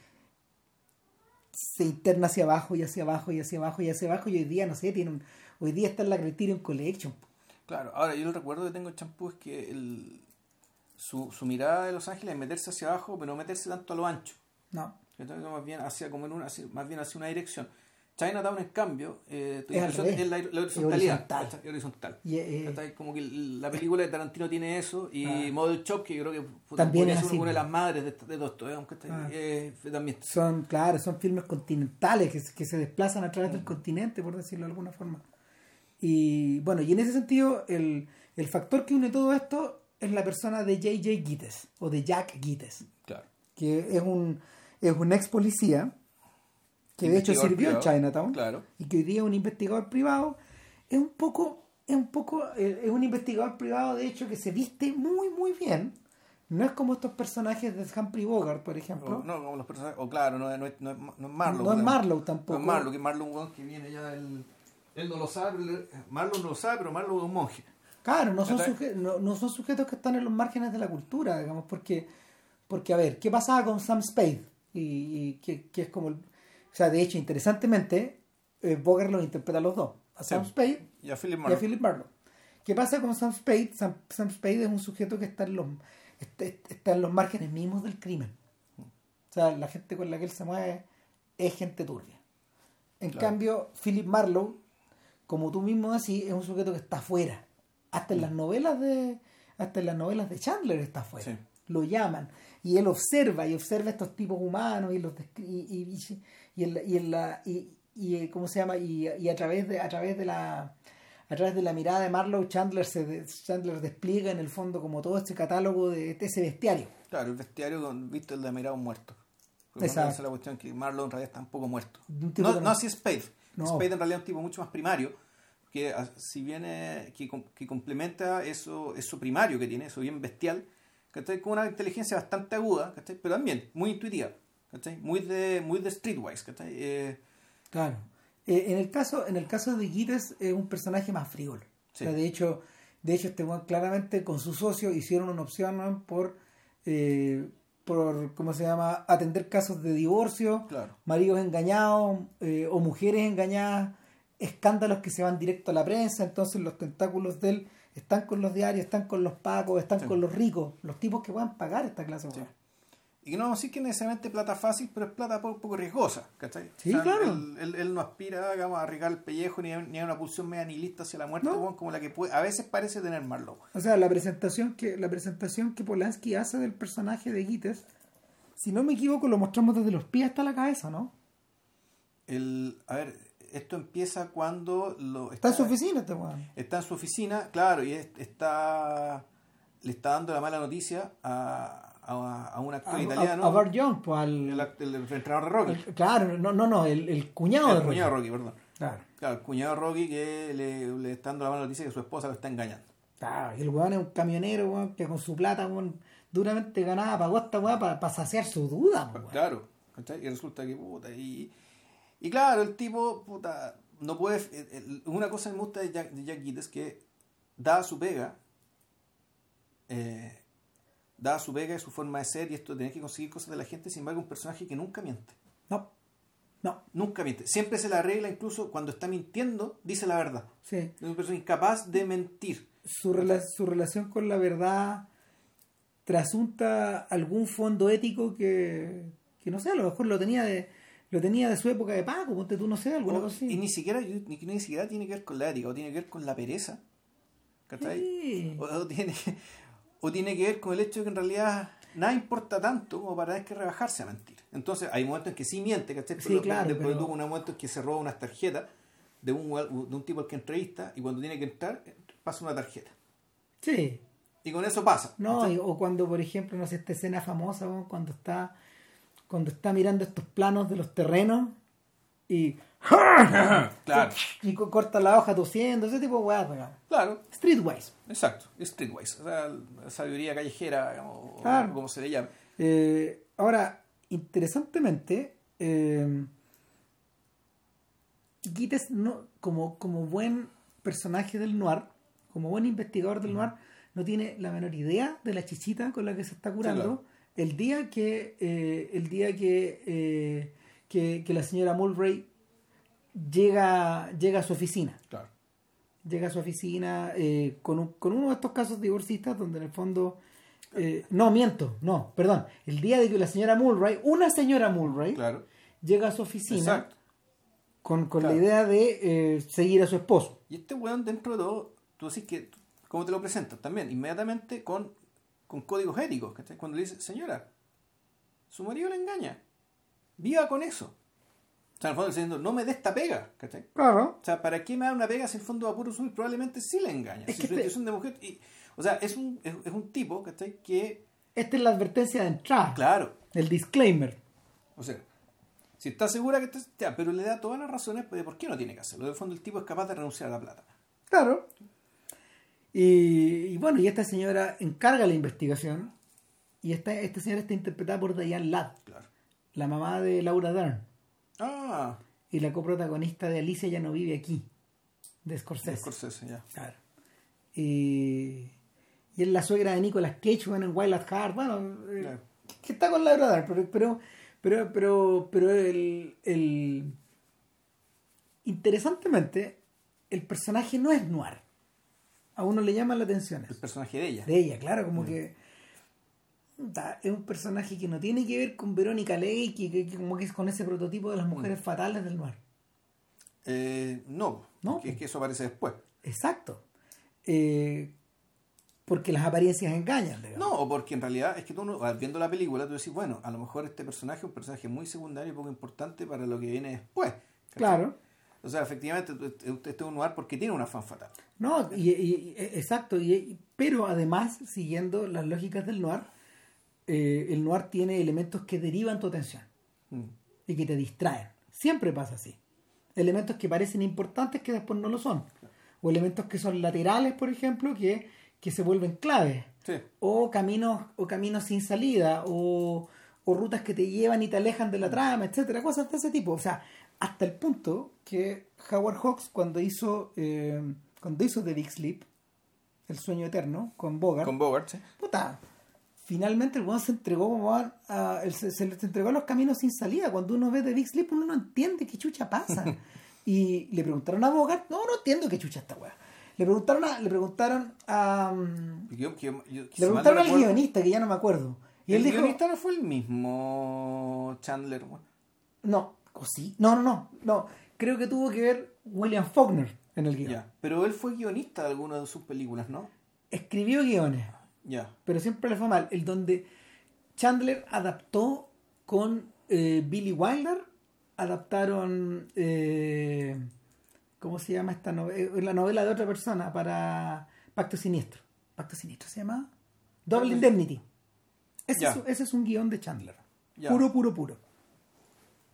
se interna hacia abajo y hacia abajo y hacia abajo y hacia abajo y hoy día no sé, tiene un, hoy día está en la Criterion Collection. Claro, ahora yo el recuerdo que tengo de champú es que el, su, su mirada de Los Ángeles es meterse hacia abajo, pero no meterse tanto a lo ancho. No, Entonces, más bien hacia como en una, hacia- más bien hacia una dirección. Chinatown, en cambio, eh, tu Es al revés. es la, la horizontalidad. horizontal. ¿cachai? Es horizontal. y, eh. Como que la película de Tarantino tiene eso y Ah. Model Shop, que yo creo que También es así, una de las madres de, de todo esto. ¿eh? Aunque está- Ah. eh, también son, claro, son filmes continentales que, se- que se desplazan a través del continente, por decirlo de alguna forma. Y bueno, y en ese sentido, el, el factor que une todo esto es la persona de J.J. Gittes, o de Jack Gittes, Claro. que es un, es un ex policía que de hecho sirvió en privado. Chinatown Claro. y que hoy día es un investigador privado. Es un poco, es un poco, eh, es un investigador privado de hecho que se viste muy, muy bien. No es como estos personajes de Humphrey Bogart, por ejemplo. O, no, como los personajes, o claro, no, es- no, no, no es Marlowe. No es. Marlowe tampoco. No es Marlowe, que Marlowe que viene ya el, él no lo sabe, Marlowe no lo sabe, pero Marlowe es un monje. Claro, no son, no, no son sujetos que están en los márgenes de la cultura, digamos, porque, porque a ver, ¿qué pasaba con Sam Spade? Y, y que, que es como, el- o sea, de hecho, interesantemente, eh, Bogart los interpreta a los dos, a Sam Sí. Spade Y a Philip y a Marlowe. Philip Marlowe. ¿Qué pasa con Sam Spade? Sam, Sam Spade es un sujeto que está en los, está, está en los márgenes mismos del crimen. O sea, la gente con la que él se mueve es gente turbia. En Claro. cambio, Philip Marlowe, como tú mismo decís, es un sujeto que está afuera. Hasta en las novelas de hasta en las novelas de Chandler está afuera. Sí. Lo llaman y él observa y observa estos tipos humanos y los y, y, y- en la, y en la- y- y, eh, cómo se llama y, y a través de a través de la a través de la mirada de Marlowe Chandler se de- Chandler despliega en el fondo como todo este catálogo de, de ese bestiario. Claro, el bestiario con, visto el de mirado muerto. Porque Exacto. esa es la cuestión que Marlowe en realidad está un poco muerto. Un No, que no así Spade. No. Spade en realidad es un tipo mucho más primario, que si viene, que, com- que complementa eso, eso primario que tiene, eso bien bestial, ¿cachai? con una inteligencia bastante aguda, ¿cachai? pero también muy intuitiva, ¿cachai? muy de, muy de streetwise. ¿cachai? Eh, Claro. Eh, en el caso en el caso de Gittes es un personaje más frívolo. Sí. O sea, de hecho de hecho este claramente con su socio hicieron una opción ¿no? por eh, por cómo se llama atender casos de divorcio claro. maridos engañados eh, o mujeres engañadas, escándalos que se van directo a la prensa, entonces los tentáculos de él están con los diarios, están con los pacos, están Sí. con los ricos, los tipos que puedan pagar esta clase de Sí. Y no decir que es necesariamente plata fácil, pero es plata poco, poco riesgosa, ¿cachai? Sí, claro. Él, él- él no aspira, digamos, a arriesgar el pellejo ni a, ni a una pulsión media nihilista hacia la muerte, No. como la que puede, a veces parece tener Marlowe. O sea, la presentación que la presentación que Polanski hace del personaje de Gittes, si no me equivoco, lo mostramos desde los pies hasta la cabeza, ¿no? El, a ver, esto empieza cuando lo Está en su oficina este weón. está en su oficina, claro, y es- está le está dando la mala noticia a, a, a un actor A, italiano, a, a Bart Young, pues al, el, el entrenador de Rocky, claro, no, no, no, el, el cuñado de el Rocky. cuñado de Rocky, perdón. Claro. Claro, el cuñado de Rocky que le, le está dando la mala noticia que su esposa lo está engañando. Claro, y el weón es un camionero, weón, que con su plata, weón, duramente ganaba, pagó esta weá para saciar su duda, weón. Claro, ¿cachai? Y resulta que, puta, y, y claro, el tipo, puta, no puede, una cosa que me gusta de Jack, de Jack Gittes que da su pega, eh, da su pega y su forma de ser y esto de tener que conseguir cosas de la gente, sin embargo, un personaje que nunca miente, No, no, nunca miente, siempre se la arregla, incluso cuando está mintiendo, dice la verdad. sí. Es una persona incapaz de mentir. Su, rela- su relación con la verdad trasunta algún fondo ético que, que no sé, a lo mejor lo tenía de lo tenía de su época de Paco, ponte tú, no sé, alguna O- cosa así. y ni siquiera, ni, ni siquiera tiene que ver con la ética, o tiene que ver con la pereza. ¿Cachai? Sí. O, o tiene, o tiene que ver con el hecho de que en realidad nada importa tanto como para tener que rebajarse a mentir. Entonces hay momentos en que sí miente, ¿cachai? Sí, claro, Después pero- un momento en que se roba unas tarjetas de un, de un tipo al que entrevista y cuando tiene que entrar pasa una tarjeta. Sí. Y con eso pasa. No, o cuando, por ejemplo, no sé, esta escena famosa, cuando está cuando está mirando estos planos de los terrenos y, Claro, y co- corta la hoja tosiendo, ese tipo de weas, claro, Streetwise. exacto. Streetwise, o sea, sabiduría callejera, digamos, o como se le llama. Eh, ahora, interesantemente, eh, no, como, como buen personaje del noir, como buen investigador del noir, no tiene la menor idea de la chichita con la que se está curando. claro. El día que eh, el día que, eh, que, que la señora Mulray llega, llega a su oficina Claro. llega a su oficina eh, con, un- con uno de estos casos divorcistas donde en el fondo eh, no miento no perdón el día de que la señora Mulray una señora Mulray Claro. llega a su oficina Exacto. con, con Claro. la idea de eh, seguir a su esposo Y este weón dentro de todo, tú decís que, ¿cómo te lo presentas? También, inmediatamente con, con códigos éticos, ¿cachai? Cuando le dice, señora, su marido le engaña, viva con eso. O sea, en el fondo diciendo, no me dé esta pega, ¿cachai? claro O sea, ¿para qué me da una pega si en el fondo va a puro subir? Probablemente sí le engaña. Es si que su este- intención de mujer... y- o sea, es un, es, es un tipo, ¿cachai? Que, esta es la advertencia de entrada claro, el disclaimer o sea, si está segura que... Te, ya, pero le da todas las razones de por qué no tiene que hacerlo. De fondo el tipo es capaz de renunciar a la plata. claro y, y bueno y esta señora encarga la investigación y esta, esta señora está interpretada por Diane Ladd Claro. la mamá de Laura Dern Ah, y la coprotagonista de Alicia ya no vive aquí de Scorsese. Scorsese, ya. Claro. Y, y es la suegra de Nicolas Cage bueno, en Wild at Heart, bueno, eh, Claro. que está con la Dern, pero pero pero pero, pero el, el interesantemente el personaje no es noir. A uno le llama la atención El personaje de ella. De ella, claro, como que puta, es un personaje que no tiene que ver con Verónica Ley, que, que- que como que es con ese prototipo de las mujeres fatales del noir. Eh, no, No. es que eso aparece después. Exacto. Eh, porque las apariencias engañan, digamos. No, o porque en realidad es que tú viendo la película tú decís, bueno, a lo mejor este personaje es un personaje muy secundario y poco importante para lo que viene después. ¿cachai? Claro. O sea, efectivamente, este es un noir porque tiene una fan fatal. No, y, y- y- exacto. y- y- pero además, siguiendo las lógicas del noir, eh, el noir tiene elementos que derivan tu atención Mm. y que te distraen. Siempre pasa así. Elementos que parecen importantes que después no lo son. O elementos que son laterales, por ejemplo, que, que se vuelven claves. Sí, o caminos o caminos sin salida o, o rutas que te llevan y te alejan de la trama etcétera cosas de ese tipo o sea hasta el punto que Howard Hawks cuando hizo eh, cuando hizo The Big Sleep el sueño eterno con Bogart con Bogart, sí. puta finalmente el weón se entregó a, se, se entregó a los caminos sin salida cuando uno ve The Big Sleep uno no entiende qué chucha pasa y le preguntaron a Bogart no no entiendo qué chucha esta weá le preguntaron a, le preguntaron a yo- yo- yo- le preguntaron al recuerdo, guionista, que ya no me acuerdo. Y el él dijo, guionista no fue el mismo Chandler. bueno. no, No, no, no, no. Creo que tuvo que ver William Faulkner en el guion. Ya, pero él fue guionista de alguna de sus películas, ¿no? Escribió guiones, Ya, pero siempre le fue mal. El donde Chandler adaptó con eh, Billy Wilder, adaptaron, eh, ¿cómo se llama esta novela? La novela de otra persona para Pacto Siniestro. ¿Pacto Siniestro se llama? Double Indemnity. Ese, es, ese es un guion de Chandler. Ya. Puro, puro, puro.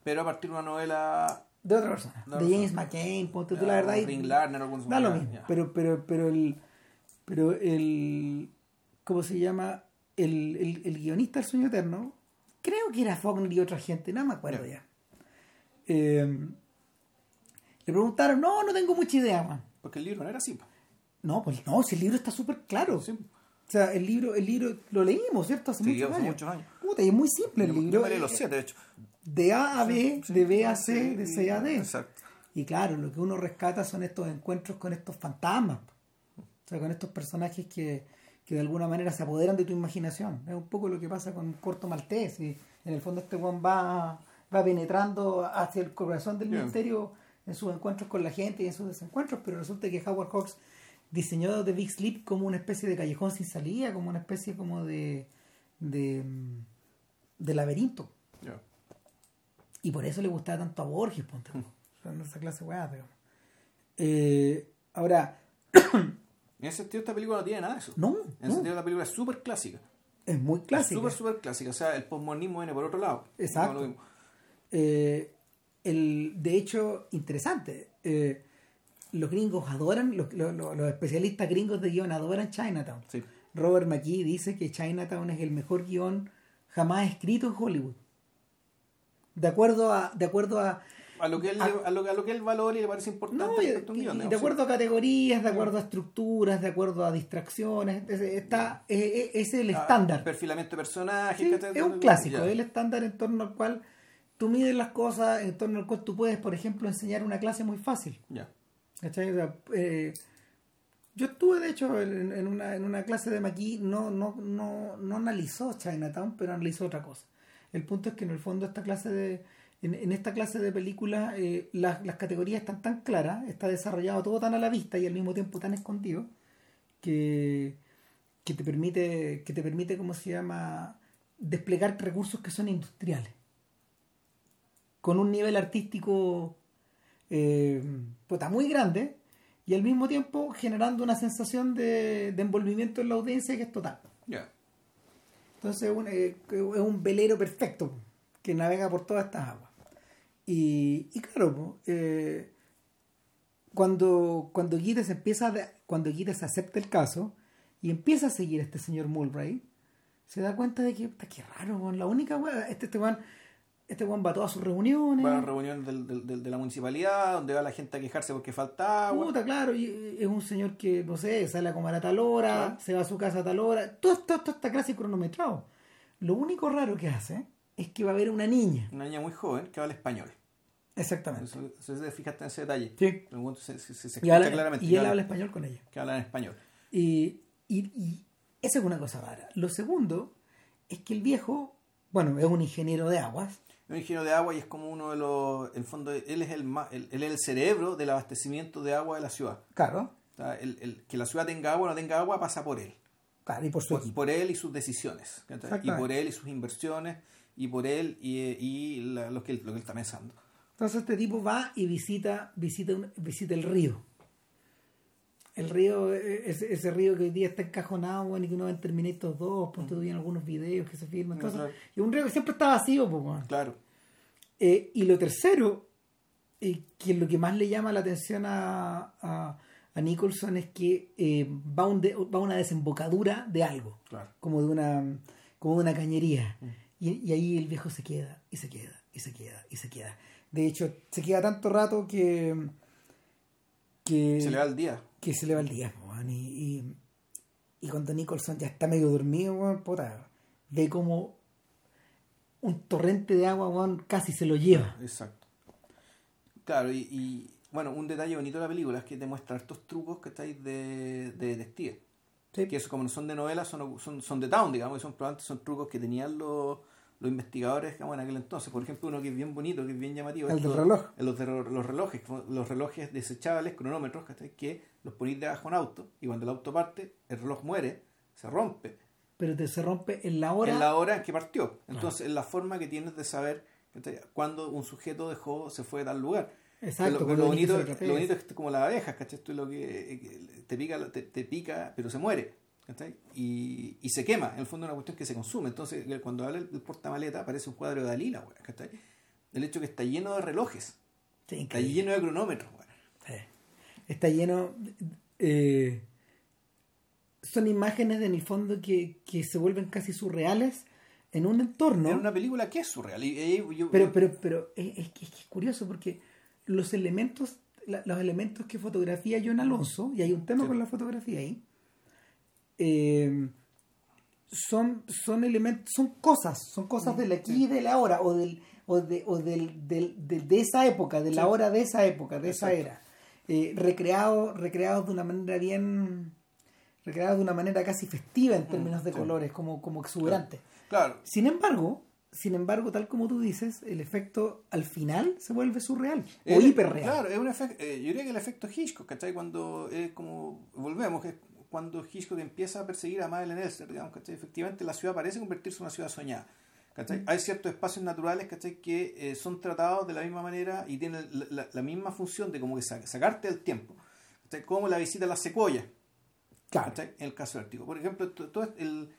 Pero a partir de una novela... De otra persona. De De, James. McCain, ponte tú la verdad. y- Ring Lardner, algún- da lo mismo. Pero, pero, pero el. Pero el. ¿Cómo se llama? El, el, el guionista del sueño eterno. Creo que era Faulkner y otra gente, no me acuerdo Ya. ya. Eh, le preguntaron, no, no tengo mucha idea, man. Porque el libro no era así. No, pues no, si el libro está súper claro. Sí. O sea, el libro, el libro lo leímos, ¿cierto? Hace Sí, muchos hace años. muchos años. Puta, y es muy simple el Yo- libro. Yo me leí los siete, de hecho. De A a B, Sí, de B a C, de C a D. Exacto. Y claro, lo que uno rescata son estos encuentros con estos fantasmas. O sea, con estos personajes que, que de alguna manera se apoderan de tu imaginación. Es un poco lo que pasa con Corto Maltés. Y en el fondo este Juan va, va penetrando hacia el corazón del Bien. misterio en sus encuentros con la gente y en sus desencuentros, pero resulta que Howard Hawks diseñó The Big Sleep como una especie de callejón sin salida, como una especie como de, de, de laberinto. Y por eso le gustaba tanto a Borges, ponte. esa clase weá, digamos. Eh, ahora, En ese sentido, esta película no tiene nada de eso. no, En ese no, sentido, la película es súper clásica. es muy clásica. Súper, súper clásica. O sea, el postmodernismo viene por otro lado. Exacto. No. Eh, el, de hecho, interesante. eh, los gringos adoran, los, los- los- los especialistas gringos de guion adoran Chinatown. Sí. Robert McKee dice que Chinatown es el mejor guion jamás escrito en Hollywood. De acuerdo a, de acuerdo a, A lo que él, Ah. a lo, a lo que él valora y le parece importante no, y- a y- de acuerdo a categorías, de acuerdo a estructuras, de acuerdo a distracciones, es- está, es, es- el Ah, estándar. Perfilamiento de personajes. Sí, es un clásico, es el estándar en torno al cual tú mides las cosas, en torno al cual tú puedes, por ejemplo, enseñar una clase muy fácil. Ya. ¿Cachai? O sea, eh, yo estuve, de hecho, en, en una, en una clase de Maquis, no, no, no, no analizó Chinatown, pero analizó otra cosa. El punto es que en el fondo esta clase de, en, esta clase de películas eh, las, las categorías están tan claras, está desarrollado todo tan a la vista y al mismo tiempo tan escondido, que, que te permite, que te permite, ¿cómo se llama?, desplegar recursos que son industriales. Con un nivel artístico eh, puta, muy grande y al mismo tiempo generando una sensación de, de envolvimiento en la audiencia que es total. Entonces un- eh, es un velero perfecto que navega por todas estas aguas. Y, y claro, eh, cuando, cuando Gittes acepta el caso y empieza a seguir a este señor Mulray, se da cuenta de que, qué raro, la única este, este este weón va a todas sus reuniones. Va a las reuniones del- del- del- de la municipalidad, donde va la gente a quejarse porque falta agua. Puta, claro, y es un señor que, no sé, sale a comer a tal hora, Claro. se va a su casa a tal hora, todo esto, todo está casi cronometrado. Lo único raro que hace es que va a haber una niña. Una niña muy joven que habla español. Exactamente. Se fijaste en ese detalle. Sí. Se, se- se Y, habla- claramente y él habla, habla español con ella. que habla en español. Y, y, y eso es una cosa rara. Lo segundo es que el viejo, bueno, es un ingeniero de aguas. Es un ingeniero de agua y es como uno de los. El fondo, él es el, el- él es el cerebro del abastecimiento de agua de la ciudad. Claro. O sea, el- el- que la ciudad tenga agua o no tenga agua pasa por él. Claro, y por su Por, por él y sus decisiones. Y por él y sus inversiones. Y por él y, y la- lo, que, él- lo que él está pensando. Entonces este tipo va y visita, visita, un- visita el río. El río, eh, ese, ese río que hoy día está encajonado, bueno, y que uno ve en Terminator 2, ponte tú en algunos videos que se filman. Mm, cosas. claro. Y un río que siempre está vacío, pues, bueno. Claro. Eh, y lo tercero, eh, que es lo que más le llama la atención a, a, a Nicholson, es que eh, va, un de- va a una desembocadura de algo, Claro. como de una, como de una cañería. Y, y ahí el viejo se queda, y se queda, y se queda, y se queda. De hecho, se queda tanto rato que, que, Se le va el día. que se le va el día. y, y, y cuando Nicholson ya está medio dormido, weón, puta, ve como un torrente de agua weón, casi se lo lleva. Exacto. Claro, y, y, bueno, un detalle bonito de la película es que te muestra estos trucos que estáis de, de detective. Sí. Que eso, como no son de novela, son, son, son de town, digamos, y son son trucos que tenían los, los investigadores digamos, en aquel entonces. Por ejemplo, uno que es bien bonito, que es bien llamativo. El del reloj. el- Los, de- los relojes, los relojes desechables, cronómetros, que los ponéis debajo de un auto, y cuando el auto parte, el reloj muere, se rompe, pero te se rompe en la hora. en la hora en que partió. Entonces, es la forma que tienes de saber cuándo un sujeto dejó, se fue de tal lugar. Exacto, Lo, cuando bonito, lo bonito es como las abejas, ¿cachai? Esto es lo que, que te pica, te, te pica, pero se muere. Y, y se quema. En el fondo es una cuestión que se consume. Entonces, cuando habla el, el portamaleta, aparece un cuadro de Dalí, la. El hecho que está lleno de relojes, Sí, está lleno de cronómetros. Sí. Está lleno. eh, son imágenes en el fondo que, que se vuelven casi surreales en un entorno. Es una película que es surreal. Y, y- yo- Pero, pero, pero es, es que es que es curioso porque los elementos, la- los elementos que fotografía John Alonso, y hay un tema Sí. con la fotografía ahí, eh, son, son elementos, son cosas, son cosas del aquí y de la hora, o del, o de, o del, del- de, de esa época, de la Sí. hora de esa época, de esa Exacto. era. Eh, recreados recreados de una manera bien recreados de una manera casi festiva en términos de sí. colores, como, como exuberante. Claro, Sin embargo, sin embargo, tal como tú dices, el efecto al final se vuelve surreal o Es- hiperreal. Claro, es un efecto, yo diría que el efecto Hitchcock, ¿cachai? Cuando es como, volvemos, que es cuando Hitchcock empieza a perseguir a Madeleine Elster, digamos, ¿cachai? Efectivamente la ciudad parece convertirse en una ciudad soñada, ¿cachai? Hay ciertos espacios naturales, ¿cachai? Que eh, son tratados de la misma manera y tienen la, la- la misma función de como que sa- sacarte del tiempo, ¿cachai? Como la visita a las secuoyas, Claro. En el caso del. Por ejemplo, to- todo el,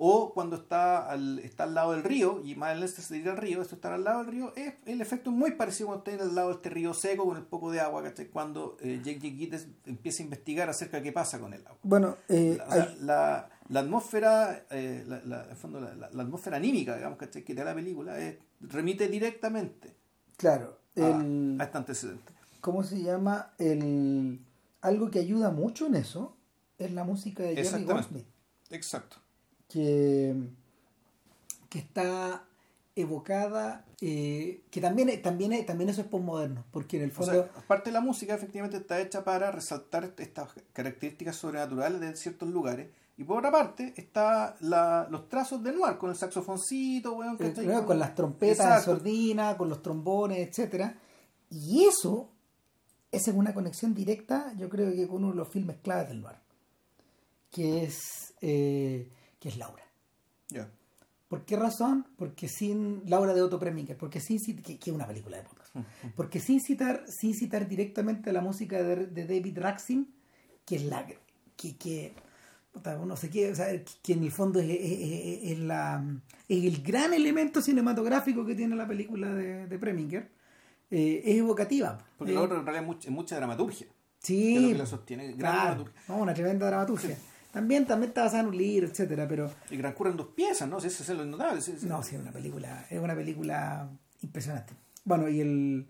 o cuando está al, está al lado del río y más adelante se dirige al río, esto está al lado del río, es, el efecto es muy parecido cuando está al lado de este río seco con el poco de agua, ¿cachai? Cuando eh, Jake Gittes empieza a investigar acerca de qué pasa con el agua. Bueno, eh, La, o sea, hay- la, la atmósfera, eh, la, fondo, la, atmósfera anímica, digamos, ¿cachai? que te da la película, es- remite directamente claro, a, el, a este antecedente. ¿cómo se llama? El, algo que ayuda mucho en eso es la música de Jerry. Goldsmith, Exacto. Que, que está evocada, eh, que también, también, también eso es postmoderno, porque en el O fondo... sea, aparte de la música, efectivamente está hecha para resaltar estas características sobrenaturales de ciertos lugares. Y por otra parte, está la, los trazos del noir, con el saxofoncito, weón, Eh, ¿cachai? claro, con las trompetas de Exacto. sordina, con los trombones, etcétera. Y eso, esa es una conexión directa, yo creo que con uno de los filmes claves del noir, que es, eh, que es Laura. Ya. ¿Por qué razón? Porque sin Laura de Otto Preminger, porque sin que, que es una película de podcast. Porque sin citar, sin citar directamente a la música de, de David Raxin, que es la que, que no sé qué, o sea, que en el fondo es, es- es- es la, es el gran elemento cinematográfico que tiene la película de, de Preminger, eh, es evocativa. Porque Eh, lo otro en realidad es mucha, dramaturgia. Sí, que lo que la sostiene. Gran claro, dramaturgia. no, una tremenda dramaturgia. También, también está basada en un libro, etcétera, pero Y Gran Cura en dos piezas, ¿no? Si Eso es lo notable. sí, sí. No, sí, es una película, es una película impresionante. Bueno, y el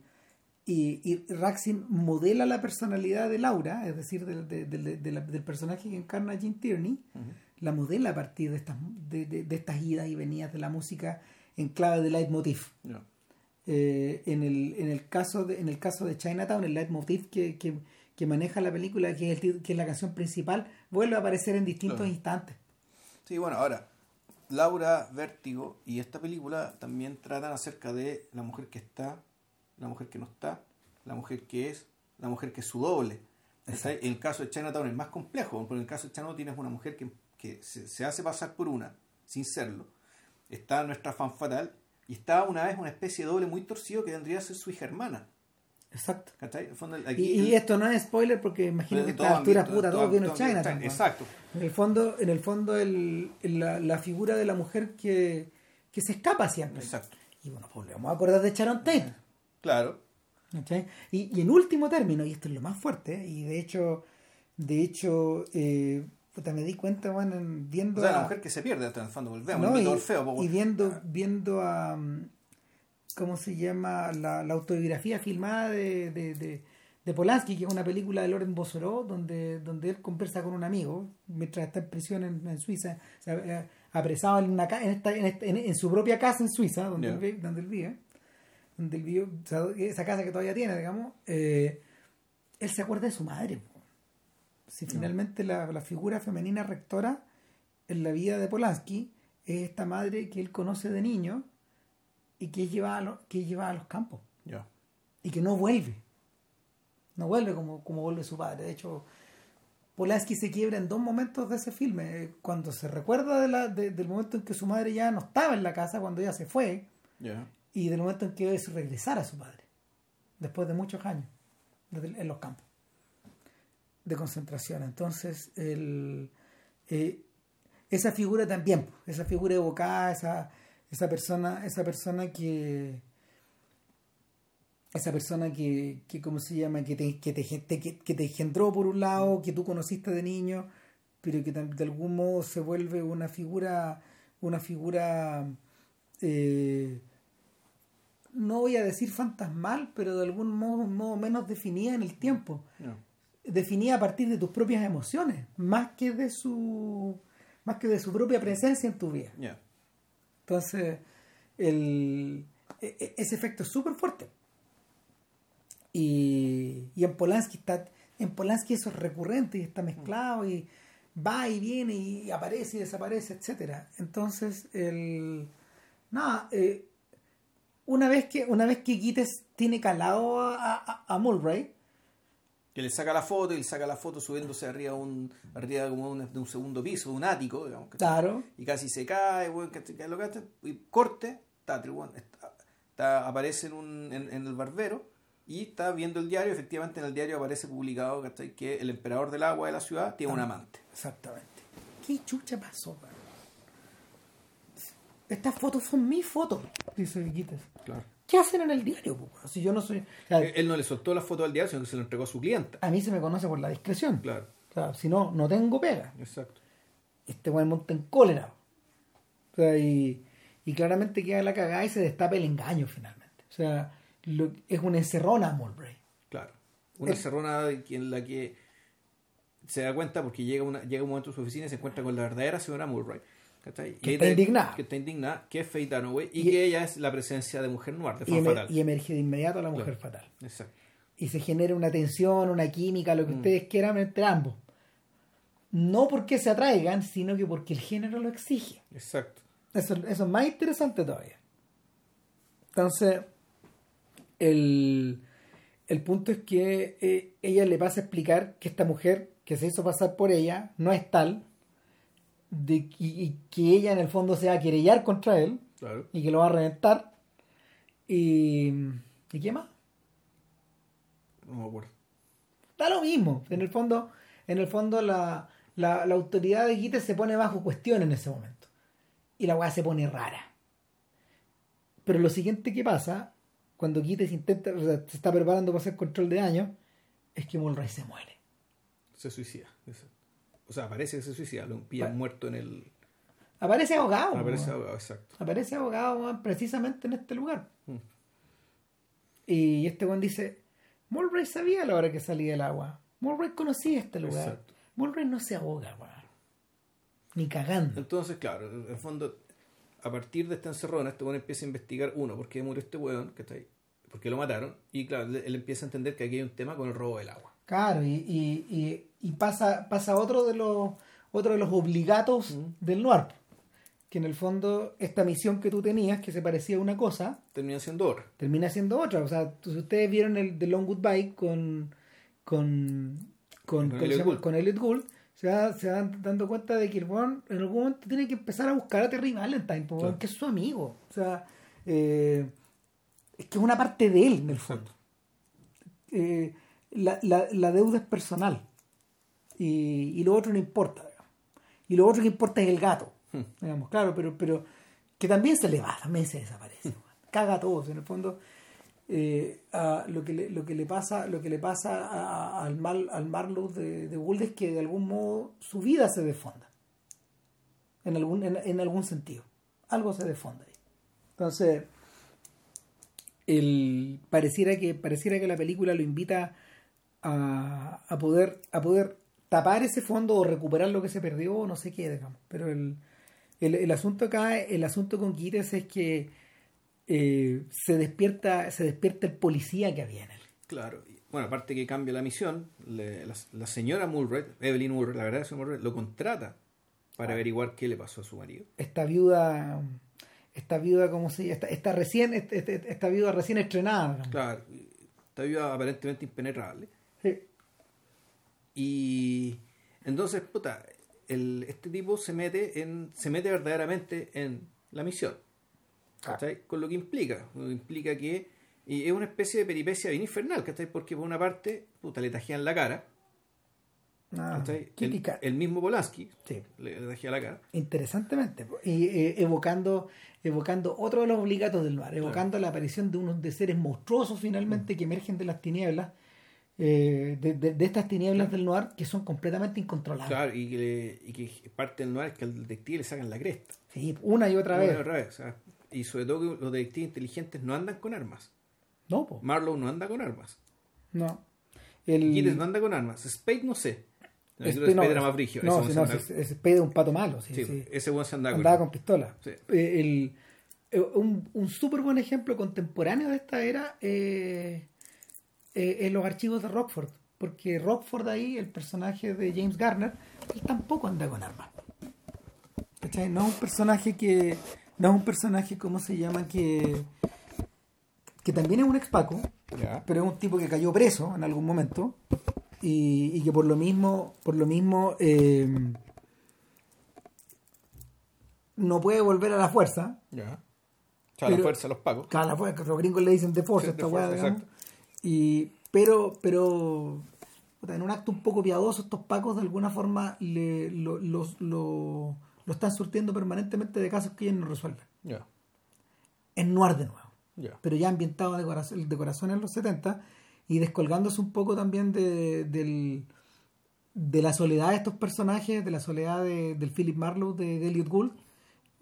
y, y Raxin modela la personalidad de Laura, es decir, del, de- de- de la- del personaje que encarna Jim Tierney, la modela a partir de estas, de, de- de estas idas y venidas de la música en clave de leitmotiv. Ya. Eh, en, el, en, el caso de, en el caso de Chinatown, el leitmotiv que, que, que maneja la película, que es, el que es la canción principal, vuelve a aparecer en distintos Claro. instantes. Sí, bueno, ahora, Laura, Vértigo y esta película también tratan acerca de la mujer que está, la mujer que no está, la mujer que es, la mujer que es su doble. En el caso de Chinatown es más complejo, porque en el caso de Chinatown tienes una mujer que, que se, se hace pasar por una, sin serlo. Está nuestra fan fatal y está una vez una especie de doble muy torcido que vendría a ser su hija hermana. Exacto. ¿Cachai? Y, esto no es spoiler porque imagino que a todo estas alturas ambiente- puta, todo todo- vino China. ambiente- Exacto. En el fondo, en el fondo el, el- la, la figura de la mujer que, que se escapa siempre. Exacto. Y bueno, pues le vamos a acordar de Sharon Tate. Claro. ¿cachai? Y, y en último término, y esto es lo más fuerte, y de hecho, de hecho, eh, puta, me di cuenta, bueno, en- viendo O sea, la mujer que se pierde, hasta en el fondo, volvemos, no, y, y viendo, viendo a mm, ¿cómo se llama? La, la autobiografía filmada de, de, de, de Polanski, que es una película de Loren Bossoró, donde, donde él conversa con un amigo mientras está en prisión en, en Suiza, o sea, eh, apresado en, una, en, esta- en, esta- en- en su propia casa en Suiza, donde, Ya. él, vive- donde él vive, donde él vive, o sea, esa casa que todavía tiene, digamos, eh, él se acuerda de su madre. Si finalmente la, la figura femenina rectora en la vida de Polanski es esta madre que él conoce de niño y que lleva a, lo- que lleva a los campos y que no vuelve. No vuelve como, como vuelve su padre. De hecho, Polanski se quiebra en dos momentos de ese filme. Eh, Cuando se recuerda de la- de- del momento en que su madre ya no estaba en la casa, cuando ella se fue, y del momento en que es regresar a su padre, después de muchos años desde- en los campos de concentración. Entonces, el, eh, esa figura también, esa figura evocada, esa, esa persona, esa persona que esa persona que, que ¿cómo se llama? Que te, que, te, te- que, que te engendró por un lado, que tú conociste de niño, pero que de algún modo se vuelve una figura, una figura eh, no voy a decir fantasmal, pero de algún modo, modo menos definida en el tiempo. Ya. Definida a partir de tus propias emociones, más que de su más que de su propia presencia en tu vida. Entonces, el, e- e- ese efecto es súper fuerte. Y, y en Polanski está, en Polanski eso es recurrente y está mezclado y va y viene y aparece y desaparece, etcétera. Entonces, el nada, eh, una vez que, una vez que Gittes tiene calado a, a, a Mulray, Que le saca la foto y le saca la foto subiéndose arriba, un, arriba como un- de un segundo piso, de un ático, digamos. claro, Y casi se cae, weón. Que lo cacha, y corte, está, está- está- aparece en, un, en, en el barbero y está viendo el diario. Efectivamente, en el diario aparece publicado ¿cachai? que el emperador del agua de la ciudad tiene un amante. exactamente. ¿Qué chucha pasó? weón? estas fotos son mis fotos, dice Quites. Claro. ¿Qué hacen en el diario? po? Si yo no soy... Eh, Él no le soltó la foto al diario, sino que se lo entregó a su clienta. a mí se me conoce por la discreción. Claro, O sea, si no, no tengo pega. exacto. Este weón monta en cólera. O sea, y, y claramente queda la cagada y se destapa el engaño finalmente. O sea, lo- es una encerrona a Mulbray. Claro. Una El- cerrona de que- en la que se da cuenta porque llega, una, llega un momento en su oficina y se encuentra con la verdadera señora Mulroy. ¿Cachai? Que Y está indignada. Que está indignada, que es Faye Dunaway y, Y- que ella es la presencia de Mujer Noir, de Y, emer- Fatal. y emerge de inmediato la mujer Claro. fatal. Exacto. Y se genera una tensión, una química, lo que Mm. ustedes quieran entre ambos. No porque se atraigan, sino que porque el género lo exige. Exacto. Eso, eso es más interesante todavía. Entonces, el, el punto es que eh, ella le pasa a explicar que esta mujer que se hizo pasar por ella no es tal, de, y, y que ella en el fondo se va a querellar contra él Claro. y que lo va a reventar. Y, ¿y qué más? No me acuerdo. Da lo mismo. En el fondo, en el fondo la, la, la autoridad de Guite se pone bajo cuestión en ese momento. Y la weá se pone rara. Pero lo siguiente que pasa, cuando Guite se intenta, o sea, se está preparando para hacer control de daño, es que Mulray se muere. Se suicida. Exacto. O sea, parece que se suicida. Lo pillan muerto en el. Aparece ahogado. Aparece ahogado, exacto. Aparece ahogado weón, precisamente en este lugar. Mm. Y este weón dice, Mulray sabía a la hora que salía del agua. Mulray conocía este lugar. Exacto. Mulray no se ahoga, weón. Ni cagando. Entonces, claro, en el fondo, a partir de esta encerrona, este weón empieza a investigar, uno, por qué murió este weón, que está ahí, por qué lo mataron, y claro, él él empieza a entender que aquí hay un tema con el robo del agua. Claro, y, y, y, y pasa, pasa otro de los otro de los obligatos Mm. del noir. Que en el fondo, esta misión que tú tenías, que se parecía a una cosa, Termina siendo otra. termina siendo otra. O sea, si ustedes vieron el The Long Goodbye con con con, Con ¿cómo se Elliot? Gould. con Elliot Gould, se, va- se van dando cuenta de que el en algún momento tiene que empezar a buscar a Terry Valentine, po, weón, Claro. que es su amigo. O sea, eh, es que es una parte de él, en el fondo. Eh, la, la, la deuda es personal. Y, y lo otro no importa. digamos. Y lo otro que importa es el gato. Hmm. Digamos, claro, pero, pero que también se le va, también se desaparece. weón. Caga a todos. En el fondo, eh, a lo, que le, lo que le pasa, lo que le pasa a- a- al, mal, al Marlowe de, de Gould es que de algún modo su vida se desfonda. En algún, en, en algún sentido. Algo se desfonda ahí. Entonces, el, pareciera, que, pareciera que la película lo invita a, a poder, a poder tapar ese fondo o recuperar lo que se perdió o no sé qué, digamos. Pero el, el, el asunto acá, el asunto con Quites es que eh, se despierta, se despierta el policía que había en él. Claro. Bueno, aparte que cambia la misión, le- la, la señora Mulred, Evelyn Mulred, la verdad señora Mulred, lo contrata para averiguar qué le pasó a su marido. Esta viuda, esta viuda, ¿cómo se llama? Esta, esta recién, esta, esta- esta viuda recién estrenada. digamos. Claro, está viva aparentemente impenetrable. Sí. Y entonces, puta, el, este tipo se mete en se mete verdaderamente en la misión. ¿cachai? Con lo que implica. Lo que implica que y es una especie de peripecia bien infernal, ¿cachai? Porque por una parte, puta, le tajean la cara. Ah, El, el mismo Polanski Sí. le, le tajea la cara. Interesantemente. Y eh, evocando, evocando otro de los obligatos del mar, evocando la aparición de unos de seres monstruosos finalmente que emergen de las tinieblas, eh, de, de- de estas tinieblas del noir que son completamente incontrolables. Claro, y que, le- y que parte del noir es que al detective le sacan la cresta. Sí, una y otra Una y vez. otra vez, o sea, y sobre todo que los detectives inteligentes no andan con armas. No, po, Marlowe no anda con armas. no. El, Giles no anda con armas. Spade no sé. No, Spade no, era más brigio. No, ese anda- Spade es un pato malo. Sí, sí, sí. ese weón se andaba con Andaba armas. con pistola. Sí. Eh, el, eh, un un súper buen ejemplo contemporáneo de esta era eh, eh, en los archivos de Rockford. Porque Rockford ahí, el personaje de James Garner, él tampoco anda con armas. ¿Cachai? No es un personaje que. No es un personaje, ¿cómo se llama? Que. Que también es un expaco, Ya. pero es un tipo que cayó preso en algún momento. Y, y que por lo mismo. Por lo mismo. eh, no puede volver a la fuerza. Ya. O sea, la fuerza, los pagos. Claro, la fuerza, los gringos le dicen de force Sí, esta weá, exacto. Y, pero, pero, en un acto un poco piadoso, estos pacos de alguna forma le, lo, los- lo- lo están surtiendo permanentemente de casos que ellos no resuelven. Ya. Es noir de nuevo. Pero ya ambientado de corazón, de corazón en los 70 y descolgándose un poco también de, del- de la soledad de estos personajes, de la soledad de- del Philip Marlowe, de, de Elliot Gould.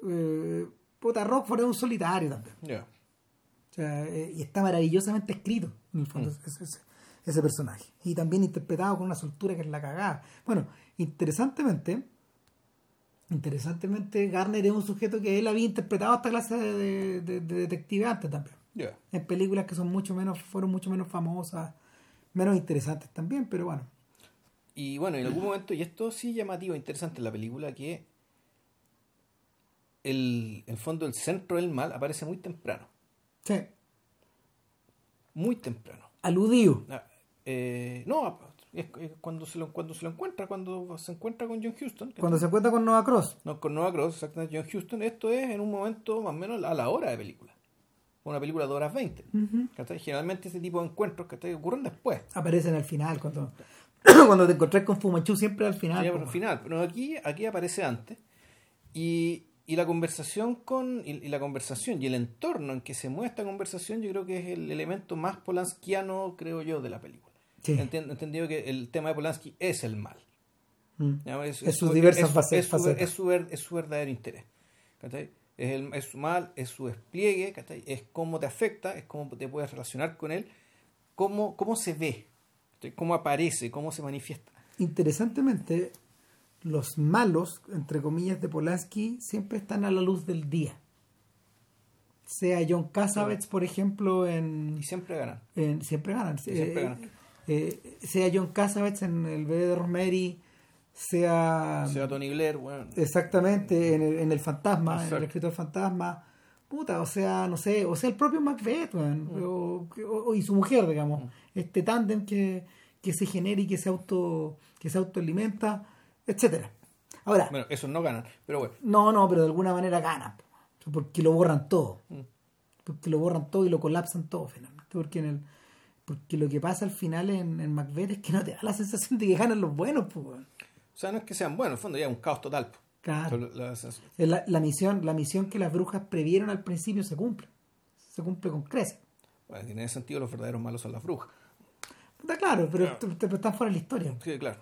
Eh, puta, Rockford es un solitario también. Ya. O sea, eh, y está maravillosamente escrito, en el fondo, ese, ese- ese personaje. Y también interpretado con una soltura que es la cagada. Bueno, interesantemente, interesantemente, Garner es un sujeto que él había interpretado esta clase de, de- de- de detective antes también en películas que son mucho menos fueron mucho menos famosas menos interesantes también pero bueno Y bueno, en algún momento, y esto sí llamativo, interesante en la película, que el, en el fondo el centro del mal aparece muy temprano. sí Muy temprano. aludido Ah, eh, no, es, es cuando, se lo, cuando se lo encuentra, cuando se encuentra con John Houston. cuando se encuentra con Nova Cross No, con Nova Cross, exactamente, John Houston. Esto es en un momento más o menos a la hora de película. Una película de horas 20. ¿cachai? Generalmente ese tipo de encuentros que ocurren después. aparecen al final cuando cuando te encontrás con Fumanchu siempre al final por el final, pero aquí, aquí aparece antes. Y, y la conversación con. Y, y la conversación y el entorno en que se mueve esta conversación, yo creo que es el elemento más polanskiano, creo yo, de la película. Sí. Enten- entendido que el tema de Polanski es el mal. Mm. Es sus diversas face- es su, facetas. es su es su verdadero interés. ¿cachai? Es, el, es su mal, es su despliegue, ¿cachai? es cómo te afecta, es cómo te puedes relacionar con él, cómo, cómo se ve, ¿cachai? cómo aparece, cómo se manifiesta. interesantemente los malos entre comillas de Polanski siempre están a la luz del día. Sea John Cassavetes por ejemplo en Y siempre ganan. En- siempre ganan. siempre Eh, ganan. eh, sea John Cassavetes en El bebé de Rosemary, sea, Sea Tony Blair, bueno, exactamente en el, en el fantasma, en el escritor fantasma, puta, o sea, no sé, o sea, el propio Macbeth, weón, Mm. o, o- y su mujer, digamos, este tándem que, que se genera y que se auto que se autoalimenta, etcétera. Ahora, bueno, esos no ganan, pero bueno. no, no, pero de alguna manera ganan, po, porque lo borran todo. Mm. Porque lo borran todo y lo colapsan todo finalmente. Porque en el porque lo que pasa al final en, en Macbeth es que no te da la sensación de que ganan los buenos, pues. O sea, no es que sean buenos, en el fondo ya es un caos total. po. Claro. La- la- La, misión, la misión que las brujas previeron al principio se cumple. Se cumple con creces. bueno, en ese sentido los verdaderos malos son las brujas. Está claro, pero, te- te- están fuera de la historia. Sí, claro.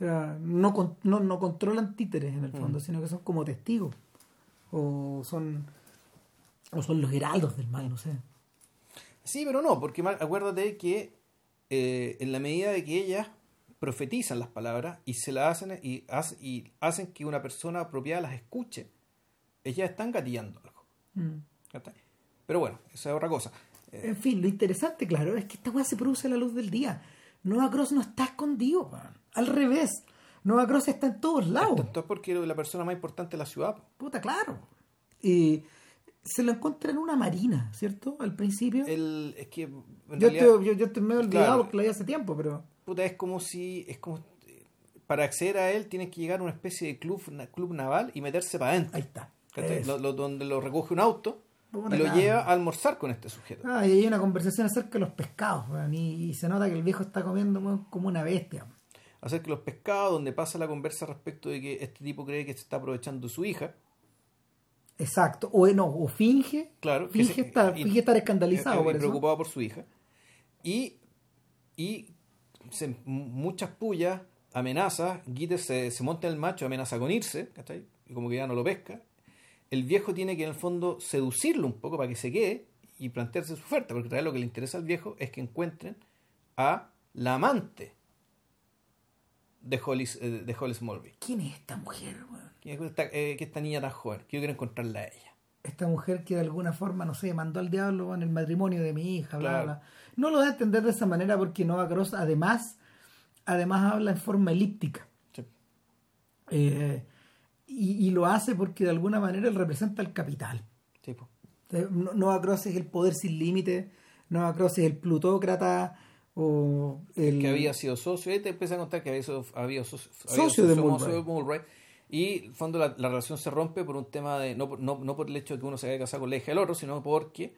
O sea, no, no, no controlan títeres en el Mm. fondo, sino que son como testigos. O son o son los heraldos del mal, no sé. Sí, pero no, porque acuérdate que eh, en la medida de que ellas profetizan las palabras y se las hacen y, hace- y hacen que una persona apropiada las escuche, ellas están gatillando algo. Mm. Pero bueno, esa es otra cosa. Eh, En fin, lo interesante, claro, es que esta weá se produce a la luz del día. Nova Cross no está escondido, weón. Al revés. Nova Cross está en todos lados. esto es porque la persona más importante de la ciudad. Puta, claro. Y se lo encuentra en una marina, ¿cierto? Al principio. El, es que en yo, realidad, estoy, yo, yo estoy medio olvidado Claro. porque lo vi hace tiempo, pero. puta, es como si es como para acceder a él tienes que llegar a una especie de club club naval y meterse para adentro. Ahí está. Lo- lo- donde lo recoge un auto Puta, y lo lleva a almorzar con este sujeto. Ah, y hay una conversación acerca de los pescados, y, y se nota que el viejo está comiendo como una bestia. Hacer que los pescados, donde pasa la conversa respecto de que este tipo cree que se está aprovechando de su hija. Exacto. O no, o finge. Claro, que Finge, se- estar, y- finge estar escandalizado por y eso. preocupado por su hija. Y, y se- muchas pullas, amenazas, Gitter se, se monta en el macho, amenaza con irse, ¿cachai? Y como que ya no lo pesca. El viejo tiene que en el fondo seducirlo un poco para que se quede y plantearse su oferta, porque en realidad lo que le interesa al viejo es que encuentren a la amante de Holly, eh, de Holly Smallville. ¿Quién es esta mujer, weón? Que esta, eh, que esta niña tan joven, que yo quiero encontrarla a ella. esta mujer que de alguna forma, no sé, mandó al diablo en el matrimonio de mi hija, bla, Claro. bla. No lo da a entender de esa manera porque Nova Cross además, además habla en forma elíptica. Sí. Eh, y, y lo hace porque de alguna manera él representa el capital. Sí. Eh, No- Nova Cross es el poder sin límite, Nova Cross es el plutócrata o el... que había sido socio, ahí te empieza a contar que había sido, había socio, había Socio de Mulray. y en el fondo la, la relación se rompe por un tema de, no, por- no, no por el hecho de que uno se haya casado con la hija del otro, sino porque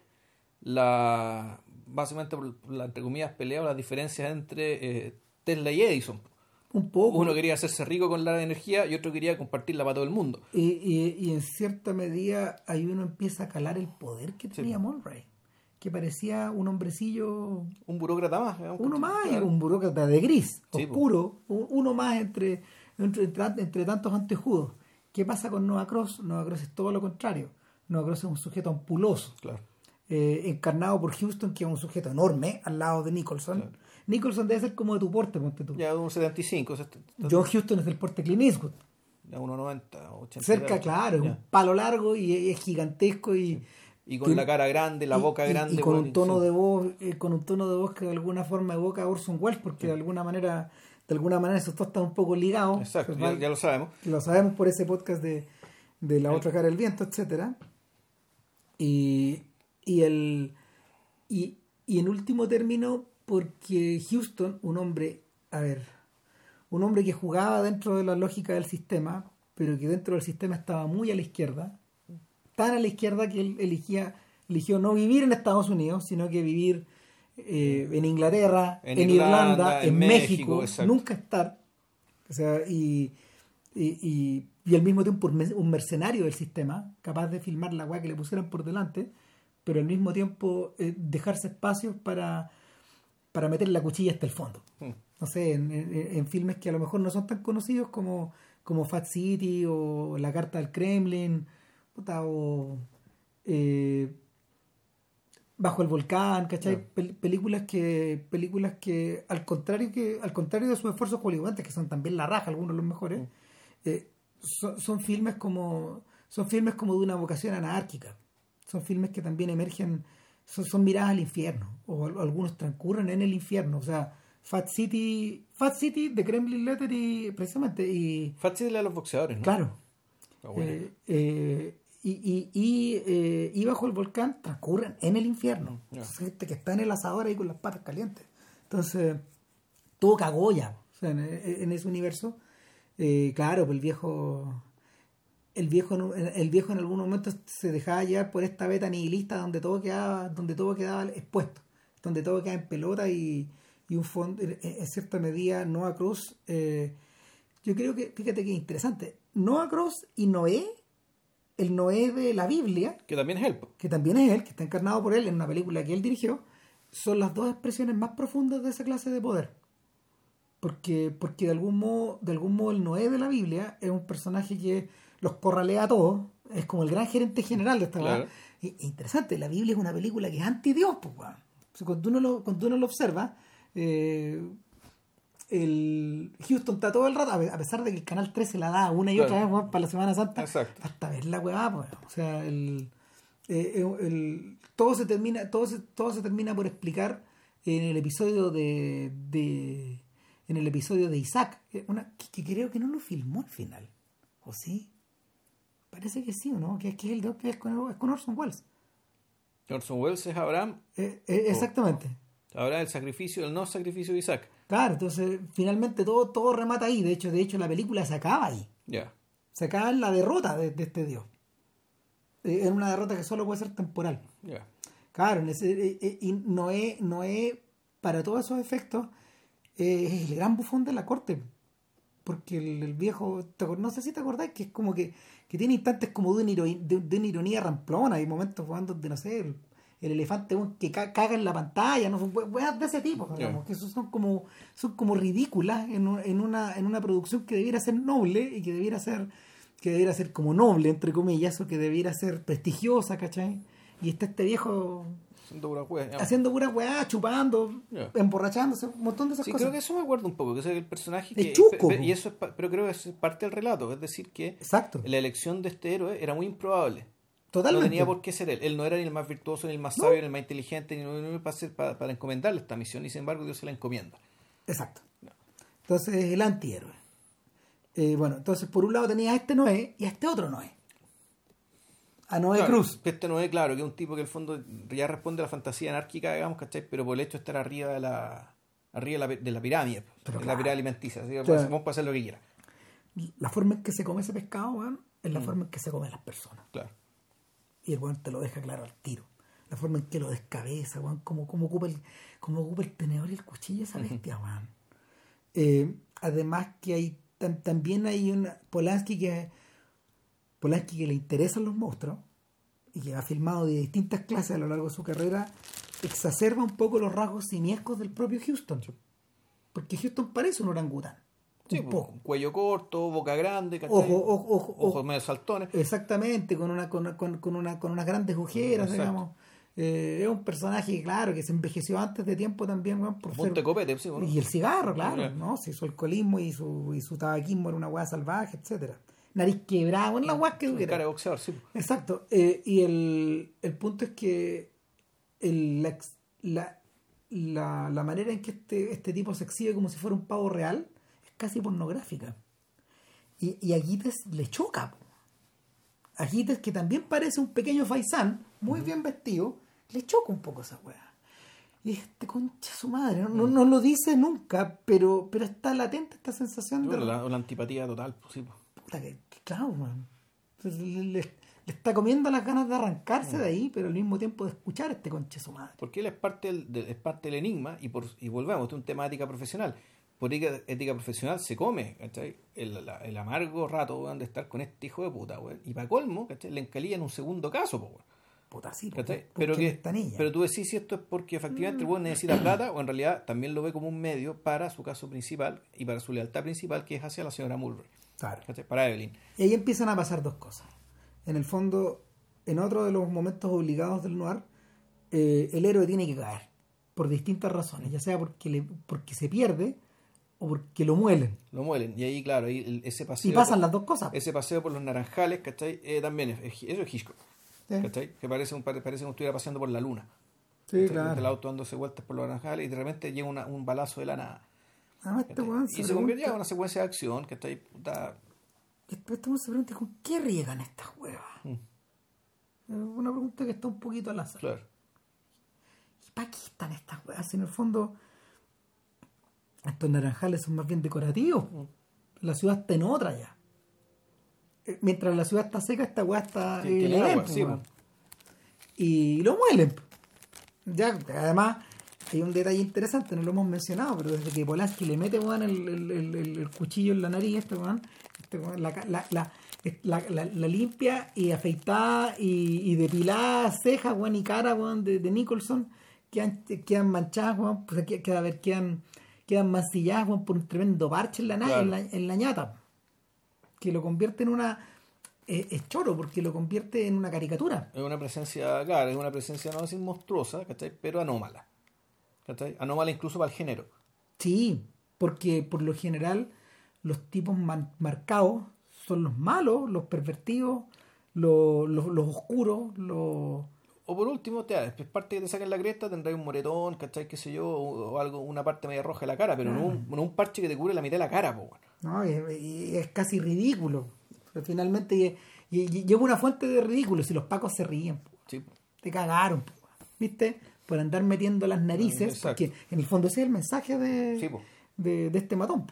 la básicamente por la, entre comillas pelea o las diferencias entre eh, Tesla y Edison. Un poco. Uno quería hacerse rico con la energía y otro quería compartirla para todo el mundo. Y, y, y en cierta medida ahí uno empieza a calar el poder que tenía Mulray. Que parecía un hombrecillo. Un burócrata más. digamos, Uno más, Claro. un burócrata de gris, Sí, po. oscuro. Uno más entre, entre, entre, tantos antejudos. ¿Qué pasa con Nova Cross? Nova Cross es todo lo contrario. Nova Cross es un sujeto ampuloso. Claro. eh, encarnado por Houston, que es un sujeto enorme al lado de Nicholson. Nicholson debe ser como de tu porte, ponte tú. Ya un 75, o sea, John Houston es del porte Clint Eastwood. ya 1,90, 80. Cerca, claro, es un palo largo y es gigantesco y, Y con la cara grande, la y- boca y- grande. y con bueno, un tono sí. de voz eh, con un tono de voz que de alguna forma evoca a Orson Welles porque de alguna manera de alguna manera esos dos están un poco ligados Exacto, Pues, ya, ya lo sabemos. lo sabemos por ese podcast de, de la otra cara del viento etcétera y, y el y, y en último término porque Houston un hombre a ver un hombre que jugaba dentro de la lógica del sistema pero que dentro del sistema estaba muy a la izquierda tan a la izquierda que él elegía eligió no vivir en Estados Unidos sino que vivir eh, en Inglaterra En en, Irlanda, Irlanda, en en, México, nunca estar o sea y y, y, y al mismo tiempo un mer- un mercenario del sistema, capaz de filmar la weá que le pusieran por delante, pero al mismo tiempo eh, dejarse espacios para, para meter la cuchilla hasta el fondo. Mm. No sé, en, en- en filmes que a lo mejor no son tan conocidos como, como Fat City o La Carta del Kremlin, puta, o eh, Bajo el Volcán, ¿cachai? Pel- películas que películas que al contrario que al contrario de sus esfuerzos hollywoodenses que son también la raja algunos de los mejores eh, son, son filmes como son filmes como de una vocación anárquica son filmes que también emergen son, son miradas al infierno o al- algunos transcurren en el infierno o sea Fat City Fat City de Kremlin Letter y precisamente y Fat City de los boxeadores, ¿no? claro. Eh, eh, y, y, y, eh, y bajo el volcán transcurren en el infierno. Es gente que está en el asador ahí con las patas calientes. Entonces, todo cagó ya. O sea, en, en ese universo, eh, claro, pues el viejo. El viejo, el viejo en algún momento se dejaba llevar por esta beta nihilista donde todo quedaba, donde todo quedaba expuesto, donde todo quedaba en pelota y, y un fondo, en, cierta medida, Noah Cruz, eh, yo creo que, fíjate que interesante, Noah Cross y Noé, el Noé de la Biblia, Que también es él. que también es él, que está encarnado por él en una película que él dirigió, son las dos expresiones más profundas de esa clase de poder. Porque, porque de algún modo, de algún modo el Noé de la Biblia es un personaje que los corralea a todos, es como el gran gerente general de esta Claro. Y- e interesante, la Biblia es una película que es anti-Dios, pues, cuando uno lo, cuando uno lo observa, eh, el Houston está todo el rato, a pe- a pesar de que el canal 13 la da una y Claro. otra vez para la Semana Santa, Exacto. hasta ver la weá. O sea, el, eh, eh, el- todo se termina, todo se, todo se termina por explicar en el episodio de, de en el episodio de Isaac, una, que, que creo que no lo filmó al final. ¿O sí? Parece que sí, ¿o no? Que, que es el de- que es con, es con Orson Welles. Orson Welles es Abraham. Eh, eh, exactamente. Ahora el sacrificio, el no sacrificio de Isaac. Claro, entonces finalmente todo, todo remata ahí. De hecho, de hecho, la película se acaba ahí. Se acaba en la derrota de, de este dios. Eh, en una derrota que solo puede ser temporal. Claro, ese- eh, eh, y Noé, Noé, para todos esos efectos, eh, es el gran bufón de la corte. Porque el, el viejo, te no sé si te acordás, que es como que, que tiene instantes como de una, de, de una ironía ramplona. Hay momentos jugando de, no sé, el, el elefante que ca- caga en la pantalla, no son we- weas de ese tipo, digamos, Ya. que son como, son como ridículas en, un- en, una, en una producción que debiera ser noble y que debiera ser, que debiera ser como noble, entre comillas, o que debiera ser prestigiosa, ¿cachai? Y está este viejo pura haciendo pura weá, chupando, Ya. emborrachándose, un montón de esas Sí, cosas. creo que eso me acuerdo un poco, que es el personaje Es que... chuco, pe- y eso es pero creo que es parte del relato, es decir, que Exacto, la elección de este héroe era muy improbable. Totalmente. No tenía por qué ser él. Él no era ni el más virtuoso, ni el más No. sabio, ni el más inteligente, ni, ni para, para, para encomendarle esta misión, y sin embargo Dios se la encomienda. Exacto. Entonces es el antihéroe. Eh, bueno, entonces por un lado tenía a este Noé y a este otro Noé. A Noé Claro, Cruz. que Este no es, claro, que es un tipo que en el fondo ya responde a la fantasía anárquica, digamos, ¿cachai? Pero por el hecho de estar arriba de la arriba de la, de la pirámide, Pero de claro. la pirámide alimenticia. Así que Claro. vamos a hacer lo que quiera. La forma en que se come ese pescado, weón, es Mm. la forma en que se comen las personas. Claro. Y el weón te lo deja claro al tiro. La forma en que lo descabeza, weón, cómo, cómo ocupa el, cómo ocupa el tenedor y el cuchillo esa bestia, weón. Eh, además que hay tam- también hay una Polanski que Polanski que le interesan los monstruos y que ha filmado de distintas clases a lo largo de su carrera exacerba un poco los rasgos simiescos del propio Houston porque Houston parece un orangután Sí, un poco cuello corto, boca grande, ¿cachai? Ojo, ojo, ojo, ojos ojo. medio saltones. Exactamente, con una con, con, con una con unas grandes ojeras, Exacto. digamos. Eh, es un personaje, claro, que se envejeció antes de tiempo también, weón, por ser... copete, sí, bueno. Y el cigarro, claro. ¿no? Su alcoholismo y su, y su tabaquismo era una weá salvaje, etcétera Nariz quebrada, bueno, la weá que Cara de boxeador, sí. Exacto. eh, y el, el punto es que el, la, la, la, manera en que este, este tipo se exhibe como si fuera un pavo real casi pornográfica. Y, y a Gites le choca. A Gites, que también parece un pequeño faisán, muy bien vestido, le choca un poco esa weá. Y este concha su madre, no, no, no lo dice nunca, pero, pero está latente esta sensación de la, la antipatía total, pues, sí. pues. puta que. Entonces, le, le- le está comiendo las ganas de arrancarse de ahí, pero al mismo tiempo de escuchar a este conche su madre. Porque él es parte del, de- es parte del enigma y, por, y volvemos, esto es un tema de ética profesional. Por ética, ética profesional se come, ¿cachai? El, la- el amargo rato weón, de estar con este hijo de puta, weón. Y para colmo, ¿cachai? Le encalía en un segundo caso, weón. Puta, sí, Pero, que, pero tú decís si esto es porque efectivamente el weón necesita plata o en realidad también lo ve como un medio para su caso principal y para su lealtad principal que es hacia la señora Mulberry, Claro. ¿cachai? Para Evelyn. Y ahí empiezan a pasar dos cosas. En el fondo, en otro de los momentos obligados del noir, eh, el héroe tiene que caer, por distintas razones, ya sea porque, le, porque se pierde o porque lo muelen. Lo muelen. Y ahí, claro, ahí ese paseo. Y pasan las dos cosas. Ese paseo por los naranjales, ¿cachai? Eh, también es, es- eso es Hitchcock. Sí, ¿cachai? Que parece, un, pare- parece como estuviera paseando por la luna. sí, ¿cachai? El claro. auto dándose vueltas por los naranjales y de repente llega una- un balazo de la nada. Además, este weón y se convierte en una secuencia de acción, ¿cachai? Puta, Este weón se pregunta con qué riegan estas huevas. Mm. Es una pregunta que está un poquito al azar. claro. ¿Y para qué están estas huevas? Si en el fondo estos naranjales son más bien decorativos. La ciudad está en otra ya. Eh, Mientras la ciudad está seca, esta hueá está Sí, eh, agua, sí. Y lo muelen. Ya, además, hay un detalle interesante, no lo hemos mencionado, pero desde que Polanski le mete el, el- el- cuchillo en la nariz, este weón, este la, la, la, la- limpia y afeitada y, y depilada ceja y cara weón, de, de Nicholson quedan, quedan manchadas, pues, que- queda- a ver, quedan, quedan mancilladas por un tremendo parche en la, Claro. en la, en la ñata, que lo convierte en una... eh, es choro porque lo convierte en una caricatura. Es una presencia, claro, es una presencia no decir monstruosa, ¿cachai? Pero anómala. ¿cachai? Anómala incluso para el género. Sí, porque por lo general los tipos marcados son los malos, los pervertidos, los, los, los oscuros, los... O por último, te, es parte que te saquen la cresta, tendrás un moretón, ¿cachai? Qué sé yo, o, algo, una parte media roja de la cara, pero no, un, no un parche que te cubre la mitad de la cara, po, weón. ¿no? Y- y es, casi ridículo. Pero finalmente y- y- lleva una fuente de ridículo si los pacos se ríen. po. Sí. Te cagaron, po, ¿viste? Por andar metiendo las narices, Exacto. porque en el fondo ese es el mensaje de, Sí, de, de este matón.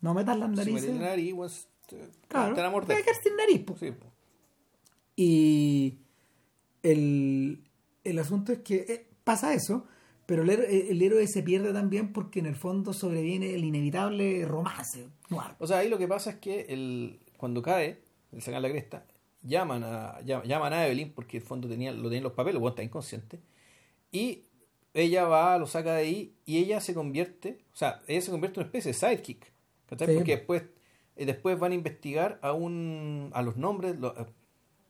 No metas las Si narices. metes la nariz, pues, te, claro, te van a te morder. vas a quedar sin nariz. po. Sí, po. Y el, el asunto es que eh, pasa eso, pero el, héroe- el héroe se pierde también porque en el fondo sobreviene el inevitable romance. noir. O sea, ahí lo que pasa es que el, cuando cae, le sacan la cresta, llaman a, llam- llaman a Evelyn, porque en el fondo tenía, lo tenían los papeles, bueno, está inconsciente, y ella va, lo saca de ahí, y ella se convierte, o sea, ella se convierte en una especie de sidekick, ¿cachai? Sí. Porque después, eh, después van a investigar a un, a los nombres, lo- eh,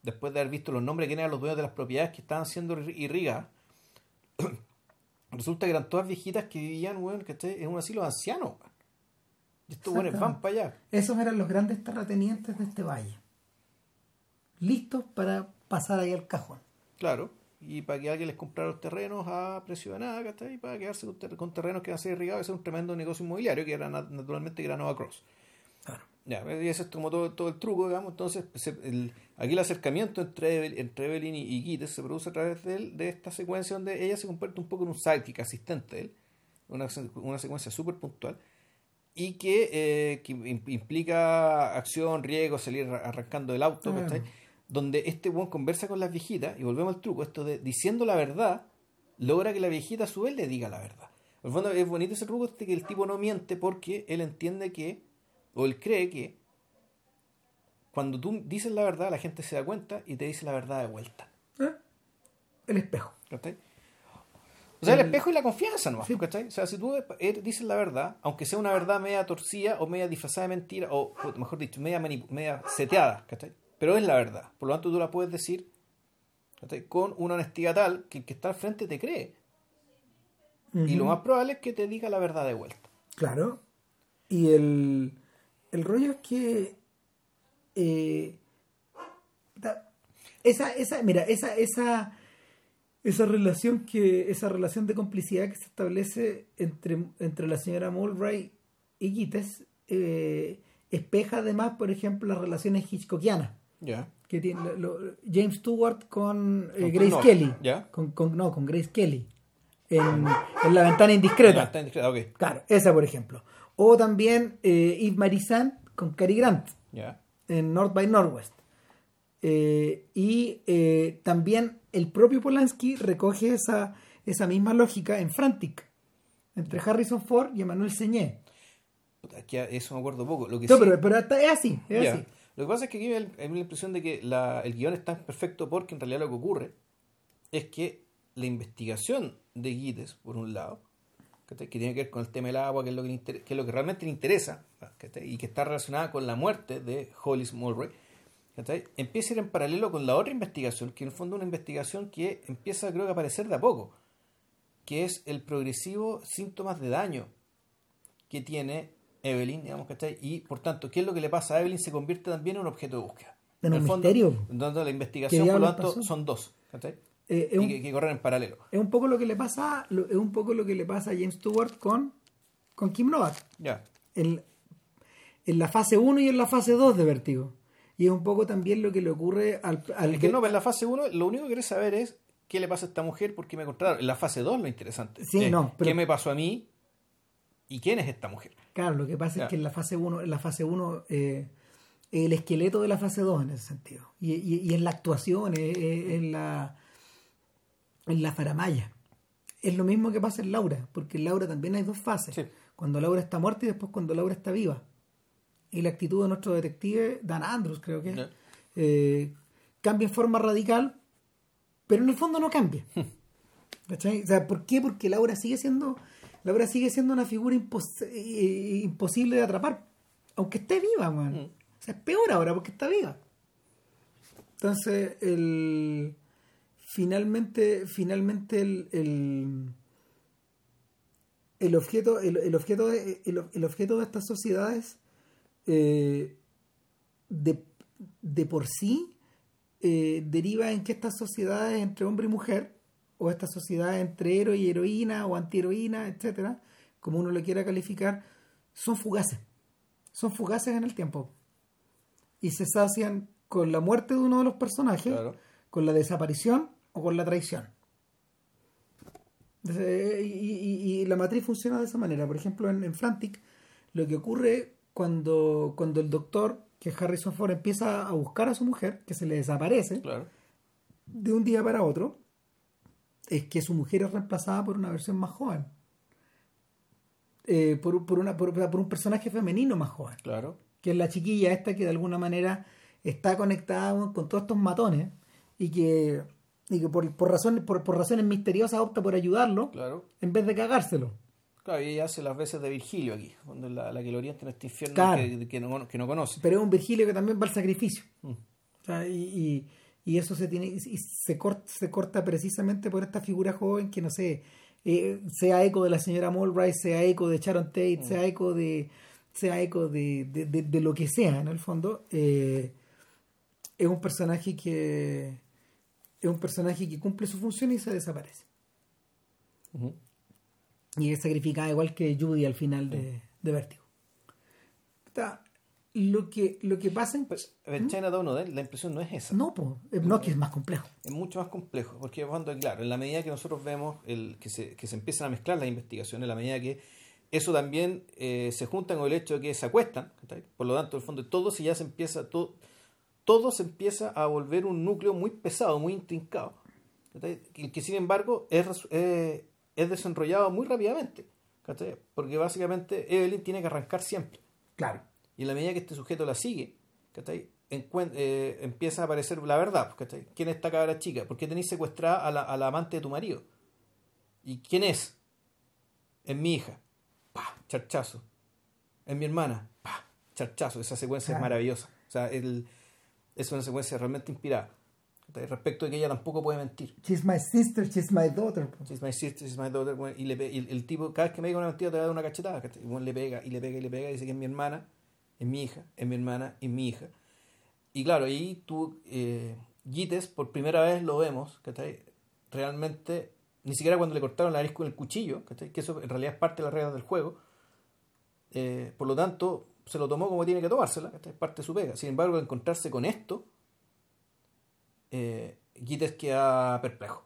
después de haber visto los nombres que eran los dueños de las propiedades que estaban siendo irri- irrigadas, resulta que eran todas viejitas que vivían, weón, ¿cachai? En un asilo de ancianos. Y estos weones van para allá. Esos eran los grandes terratenientes de este valle. Listos para pasar ahí al cajón. Claro, y para que alguien les comprara los terrenos a precio de nada, ¿cachai? Y para quedarse con, ter- con terrenos que van a ser irrigados, ese es un tremendo negocio inmobiliario que era na- naturalmente que era Nova Cross. Ya, y ese es como todo, todo el truco, digamos. Entonces, se- el- aquí el acercamiento entre, entre Evelyn y, y Gittes se produce a través de, él- de esta secuencia donde ella se convierte un poco en un sidekick, asistente de él, una, una secuencia súper puntual, y que, eh, que im- implica acción, riesgo, salir arra- arrancando del auto. ¿cachai? Donde este buen conversa con las viejitas, y volvemos al truco, esto de diciendo la verdad, logra que la viejita a su vez le diga la verdad. El fondo es bonito ese truco de que el tipo no miente porque él entiende que, o él cree que, cuando tú dices la verdad, la gente se da cuenta y te dice la verdad de vuelta. ¿Eh? El espejo. ¿Cachai? O sea, el, El- espejo y la confianza nomás, Sí. ¿cachai? O sea, si tú dices la verdad, aunque sea una verdad media torcida o media disfrazada de mentira, o o mejor dicho, media, media seteada, ¿cachai? Pero es la verdad. Por lo tanto, tú la puedes decir ¿cachai? con una honestidad tal que el que está al frente te cree. Y lo más probable es que te diga la verdad de vuelta. Claro. Y el, el rollo es que eh, esa, esa, mira, esa, esa, esa relación que, esa relación de complicidad que se establece entre, entre la señora Mulray y Gittes eh, espeja además, por ejemplo, las relaciones hitchcockianas que tiene lo- lo- James Stewart con, eh, Con Grace Kelly. Con, con- no, con Grace Kelly. En, en La Ventana Indiscreta. está indiscreta, ok. Claro, esa por ejemplo. O también eh, Yves Marissan con Cary Grant en North by Northwest. Eh, y eh, también el propio Polanski recoge esa, esa misma lógica en Frantic, entre Harrison Ford y Emmanuel Señé. Que eso me acuerdo poco. Lo que No, sí- pero, pero hasta- es así, es así. Lo que pasa es que aquí me da la impresión de que la- el guion está perfecto porque en realidad lo que ocurre es que la investigación de Guides, por un lado. Que tiene que ver con el tema del agua, que es lo que, es lo que realmente le interesa, y que está relacionada con la muerte de Hollis Mulray, empieza a ir en paralelo con la otra investigación, que en el fondo es una investigación que empieza creo que a aparecer de a poco, que es el progresivo síntomas de daño que tiene Evelyn, digamos, ¿cachai? Y por tanto, ¿qué es lo que le pasa a Evelyn? Se convierte también en un objeto de búsqueda. En un el fondo, misterio. en donde la ¿Qué investigación, por lo tanto, pasó? son dos, ¿cachai? Eh, es, Y un, que, que corren en paralelo. es un poco lo que le pasa lo- es un poco lo que le pasa a James Stewart con, con Kim Novak. Ya. en, en la fase 1 y en la fase 2 de Vértigo. Y es un poco también lo que le ocurre al... al Es que no, pero en la fase 1, lo único que querés saber es qué le pasa a esta mujer, por qué me contrataron. En la fase 2, lo interesante. Sí, es no, pero- ¿Qué me pasó a mí y quién es esta mujer? Claro, lo que pasa es que en la fase 1, en la fase 1 eh, el esqueleto de la fase 2 en ese sentido. Y, y, y en la actuación, eh, eh, en la en la faramaya. Es lo mismo que pasa en Laura, porque en Laura también hay dos fases. Sí. Cuando Laura está muerta y después cuando Laura está viva. Y la actitud de nuestro detective, Dan Andrews creo que eh, cambia en forma radical, pero en el fondo no cambia. ¿Cachai? O sea, ¿por qué? Porque Laura sigue siendo Laura sigue siendo una figura impos- eh, imposible de atrapar, aunque esté viva, man. Mm. O sea, es peor ahora porque está viva. Entonces, el finalmente finalmente el, el, el objeto el, el objeto de, el, objeto de estas sociedades eh, de, de por sí eh, deriva en que estas sociedades entre hombre y mujer, o estas sociedades entre héroe y heroína, o antiheroína, etcétera, como uno lo quiera calificar, son fugaces. Son fugaces en el tiempo. Y se sacian con la muerte de uno de los personajes, Claro. con la desaparición o con la traición. Entonces, y, y- y la matriz funciona de esa manera. Por ejemplo, en, en Frantic, lo que ocurre cuando, cuando el doctor, que Harrison Ford, empieza a buscar a su mujer, que se le desaparece Claro. de un día para otro, es que su mujer es reemplazada por una versión más joven. Eh, por, por una, por, por un personaje femenino más joven Claro. que es la chiquilla esta que de alguna manera está conectada con, con todos estos matones y que, y que por, por, razones, por, por razones misteriosas opta por ayudarlo Claro. en vez de cagárselo. Claro, y ella hace las veces de Virgilio aquí, donde la, la que lo orienta en este infierno Claro. que, que no, que no conoce. Pero es un Virgilio que también va al sacrificio. Mm. O sea, y, y- y eso se tiene y se corta, se corta precisamente por esta figura joven que no sé eh, sea eco de la señora Mulray, sea eco de Sharon Tate, sea eco de sea eco de, de, de- de lo que sea en el fondo eh, es un personaje que es un personaje que cumple su función y se desaparece. Y es sacrificada igual que Judy al final de, de Vértigo. Puta, lo que lo que pasa en Pues, en Chinatown Odell, la impresión no es esa. no, po, eh, no que es más complejo. Es mucho más complejo, porque cuando, claro, en la medida que nosotros vemos el, que, se, que se empiezan a mezclar las investigaciones, en la medida que eso también eh, se junta con el hecho de que se acuestan, por lo tanto, en el fondo, todo se ya se empieza, todo, todo se empieza a volver un núcleo muy pesado, muy intrincado, ¿cachai? que, sin embargo es, eh, es desenrollado muy rápidamente. ¿cachai? Porque básicamente Evelyn tiene que arrancar siempre. Claro. Y en la medida que este sujeto la sigue, ¿cachai? Eh, empieza a aparecer la verdad, ¿cachai? ¿Quién es esta cabra chica? ¿Por qué tenéis secuestrada a la, a la amante de tu marido? ¿Y quién es? Es mi hija. ¡Pah! Charchazo. Es mi hermana. ¡Pah! Charchazo. Esa secuencia es maravillosa. O sea, el- es una secuencia realmente inspirada. Respecto de que ella tampoco puede mentir. She's my sister, she's my daughter. She's my sister, she's my daughter. bueno, y, le y el, el tipo, cada vez que me diga una mentira, te va a dar una cachetada. Y bueno, le pega, y le pega, y le pega, y dice que es mi hermana, es mi hija, es mi hermana, es mi hija. Y claro, ahí tú, eh, Gites, por primera vez lo vemos, ¿cachai? Realmente, ni siquiera cuando le cortaron la nariz con el cuchillo, ¿cachai? Que eso en realidad es parte de las reglas del juego. Eh, por lo tanto, se lo tomó como tiene que tomársela, ¿cachai? Es parte de su pega. Sin embargo, al encontrarse con esto, eh, Gites queda perplejo.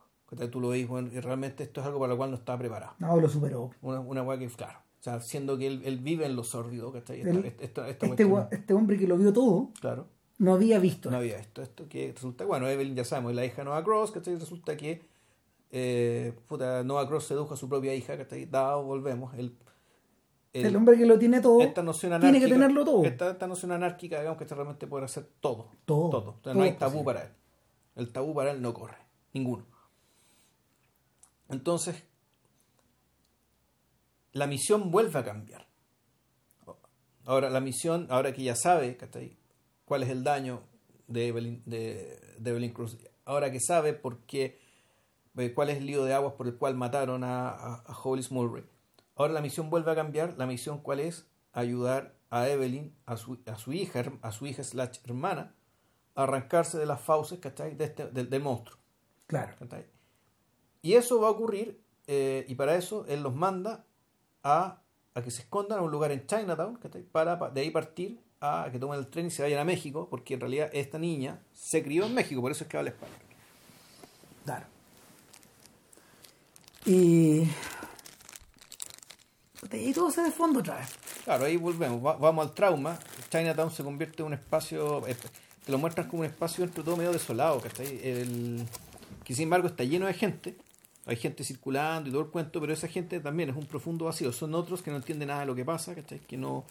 Tú lo ves, bueno, y realmente esto es algo para lo cual no estaba preparado. No, lo superó. Una, una weá que, claro, o sea, siendo que él, él vive en lo sórdido, ¿cachai? Esta- esta- esta- esta Este, cuestión- este hombre que lo vio todo Claro, no había visto. no había esto. Esto que resulta, bueno, Evelyn ya sabemos, es la hija de Nova Cross, ¿cachai? Resulta que eh, puta, Nova Cross sedujo a su propia hija, ¿cachai? Dado, volvemos. El, el- el hombre que lo tiene todo esta noción tiene que tenerlo todo. Esta, esta noción anárquica, digamos que realmente puede hacer todo. Todo, Todo. Todo no hay tabú posible. para él. El tabú para él no corre. Ninguno. Entonces, la misión vuelve a cambiar. Ahora, la misión, ahora que ya sabe ¿cachai? cuál es el daño de Evelyn, de, de Evelyn Cruz, ahora que sabe por qué, eh, cuál es el lío de aguas por el cual mataron a, a, a Hollis Mulray, ahora la misión vuelve a cambiar. La misión, ¿cuál es? Ayudar a Evelyn, a su, a su hija, a su hija slash hermana, a arrancarse de las fauces ¿cachai? De este, del- del monstruo. Claro. ¿cachai? Y eso va a ocurrir, eh, y para eso él los manda a, a que se escondan a un lugar en Chinatown, ¿cachai? para pa- de ahí partir a que tomen el tren y se vayan a México, porque en realidad esta niña se crió en México, por eso es que habla español. Claro. Y. Y todo se de fondo otra vez. Claro, ahí volvemos, va- vamos al trauma. Chinatown se convierte en un espacio, eh, te lo muestran como un espacio entre todo medio desolado, ¿cachai? El, que sin embargo está lleno de gente, hay gente circulando y todo el cuento, pero esa gente también es un profundo vacío. Son otros que no entienden nada de lo que pasa, ¿cachai? Que no,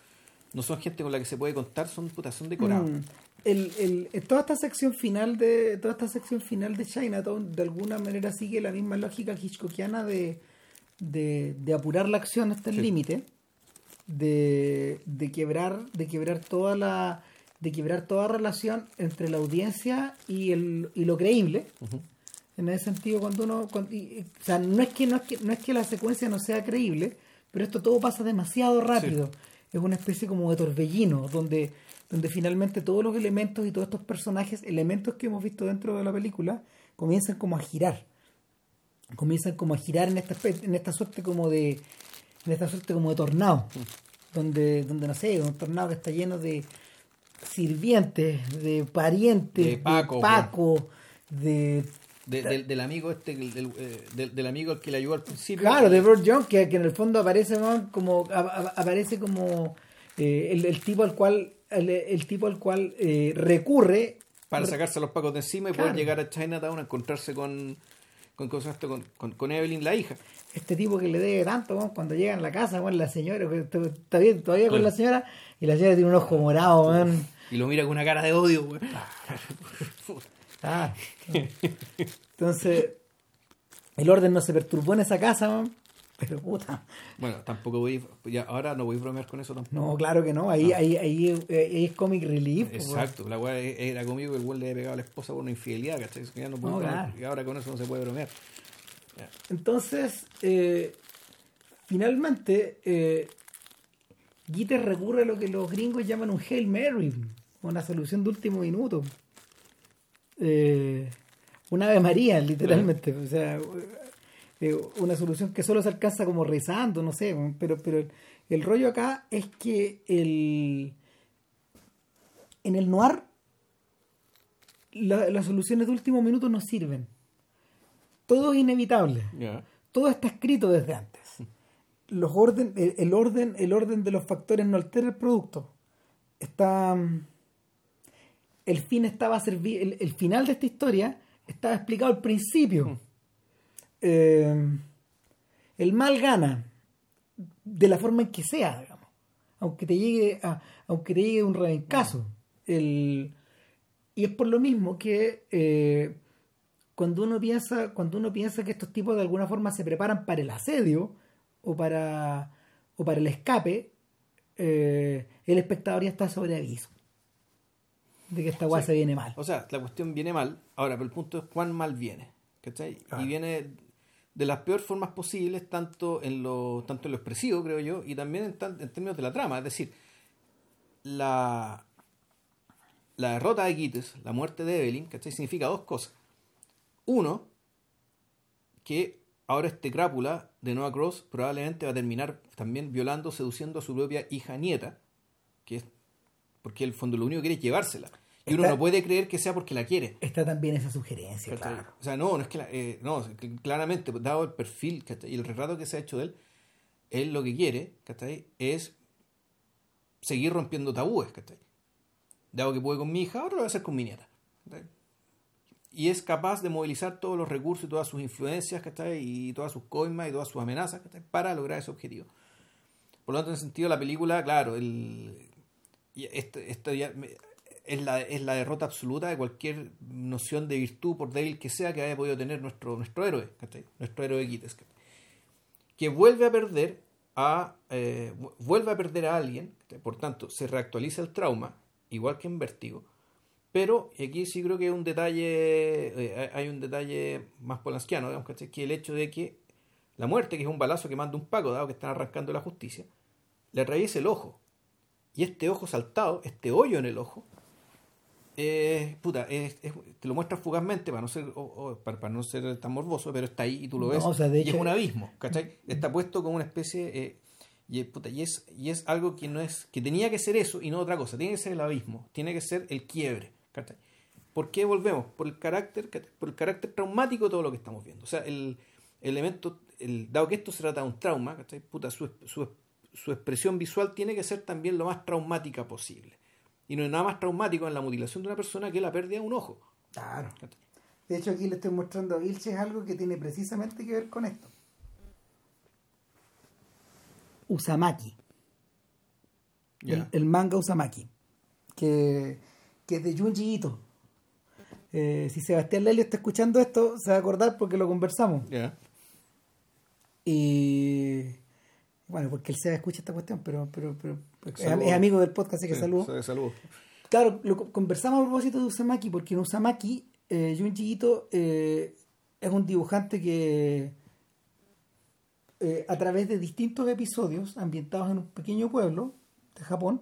no son gente con la que se puede contar, son putas, son decorados. Mm. El, el, en toda esta sección final de toda esta sección final de Chinatown de alguna manera sigue la misma lógica hitchcockiana de, de, de apurar la acción hasta el Sí. límite de, de quebrar de quebrar toda la de quebrar toda relación entre la audiencia y el y lo creíble. En ese sentido cuando uno cuando- y- y- o sea no es que no es que no es que la secuencia no sea creíble pero esto todo pasa demasiado rápido. Es una especie como de torbellino donde donde finalmente todos los elementos y todos estos personajes elementos que hemos visto dentro de la película comienzan como a girar comienzan como a girar en esta en esta suerte como de en esta suerte como de tornado donde donde no sé un tornado que está lleno de sirvientes de parientes De Paco, Paco, de De- del, del amigo este, del, del, eh, del- del amigo al que le ayudó al principio. Claro, de Burt Jones, que, que en el fondo aparece ¿no? como a- a- aparece como eh, el, el tipo al cual el, el tipo al cual eh, recurre para sacarse a los pacos de encima y Claro. poder llegar a Chinatown a encontrarse con con, con, con, con Evelyn, la hija. este tipo que le debe tanto ¿no? cuando llega a la casa, bueno, la señora, está- bien, todavía con la señora, y la señora tiene un ojo morado, man. Y lo mira con una cara de odio. Ah. Entonces, el orden no se perturbó en esa casa, man. Pero puta. Bueno, tampoco voy, ya, ahora no voy a bromear con eso tampoco. No, claro que no, ahí, ahí, ahí, eh, ahí es comic relief. pues, Exacto, la weá era conmigo que el güey le había pegado a la esposa por una infidelidad, ¿cachai? Ya no puedo No, claro. Y ahora con eso no se puede bromear. Ya. Entonces, eh, finalmente, eh, Gitter recurre a lo que los gringos llaman un Hail Mary, una solución de último minuto. Eh, una Ave María, literalmente. O sea, eh, una solución que solo se alcanza como rezando, no sé. Pero, pero el, el rollo acá es que el, en el noir la- las soluciones de último minuto no sirven. Todo es inevitable todo está escrito desde antes. Los orden, el, el orden, el orden de los factores no altera el producto. Está mm, el fin estaba el, el final de esta historia estaba explicado al principio. Eh, el mal gana. de la forma en que sea, digamos. Aunque te llegue, a, aunque te llegue un rebencazo. El, y es por lo mismo que eh, cuando uno piensa, cuando uno piensa que estos tipos de alguna forma se preparan para el asedio o para, o para el escape, eh, el espectador ya está sobre aviso de que esta se viene mal. O sea, la cuestión viene mal. Ahora, pero el punto es cuán mal viene. ¿Cachai? Claro. Y viene de las peores formas posibles, tanto en lo, tanto en lo expresivo, creo yo, y también en, tan- en términos de la trama. Es decir, la, la derrota de Gittes, la muerte de Evelyn, ¿cachai? Significa dos cosas. Uno, que ahora este crápula de Noah Cross probablemente va a terminar también violando, seduciendo a su propia hija nieta, que es porque el fondo lo único que quiere es llevársela. Y uno Está- no puede creer que sea porque la quiere. Está también esa sugerencia, ¿cachai? claro. O sea, no, no es que la- eh, no, claramente, dado el perfil ¿cachai? y el retrato que se ha hecho de él, él lo que quiere, ¿cachai? Es seguir rompiendo tabúes, ¿cachai? Dado que puede con mi hija, ahora lo va a hacer con mi nieta. ¿cachai? Y es capaz de movilizar todos los recursos y todas sus influencias, ¿cachai? Y todas sus coimas y todas sus amenazas, ¿cachai? Para lograr ese objetivo. Por lo tanto, en ese sentido, la película, claro, el, y esto, esto ya me- es, la, es la derrota absoluta de cualquier noción de virtud, por débil que sea, que haya podido tener nuestro, nuestro héroe, ¿cachai? Nuestro héroe ¿cachai? Que vuelve a perder a eh, vu- vuelve a perder a alguien, ¿cachai? por tanto, se reactualiza el trauma, igual que en Vértigo, pero aquí sí creo que hay un detalle, eh, hay un detalle más polanskiano, digamos, ¿cachai? que el hecho de que la muerte, que es un balazo que manda un paco, dado que están arrancando la justicia, le atraviesa el ojo. Y este ojo saltado, este hoyo en el ojo, eh, puta, es- es- te lo muestra fugazmente para no ser o- o- para, para no ser tan morboso, pero está ahí y tú lo No, ves. o sea, de y es un abismo, ¿cachai? Está puesto como una especie eh, y, puta, y es y es algo que no es que tenía que ser eso y no otra cosa, tiene que ser el abismo, tiene que ser el quiebre, ¿cachai? ¿Por qué volvemos? Por el carácter, por el carácter traumático de todo lo que estamos viendo. O sea, el, el elemento, el, dado que esto se trata de un trauma, ¿cachai? Puta, su, su, su expresión visual tiene que ser también lo más traumática posible. Y no hay nada más traumático en la mutilación de una persona que la pérdida de un ojo. Claro. De hecho, aquí le estoy mostrando a Vilches algo que tiene precisamente que ver con esto. Usamaki. Ya. El, el manga Usamaki. Que, que es de Junji Ito. Eh, si Sebastián Lelio está escuchando esto, se va a acordar porque lo conversamos. Ya. Y bueno, porque él se escucha esta cuestión, pero, pero, pero es, amigo del podcast, así que Sí, saludos. Claro, lo co- conversamos a propósito de Usamaki, porque en Usamaki, eh, Junji Ito eh, es un dibujante que eh, a través de distintos episodios ambientados en un pequeño pueblo de Japón,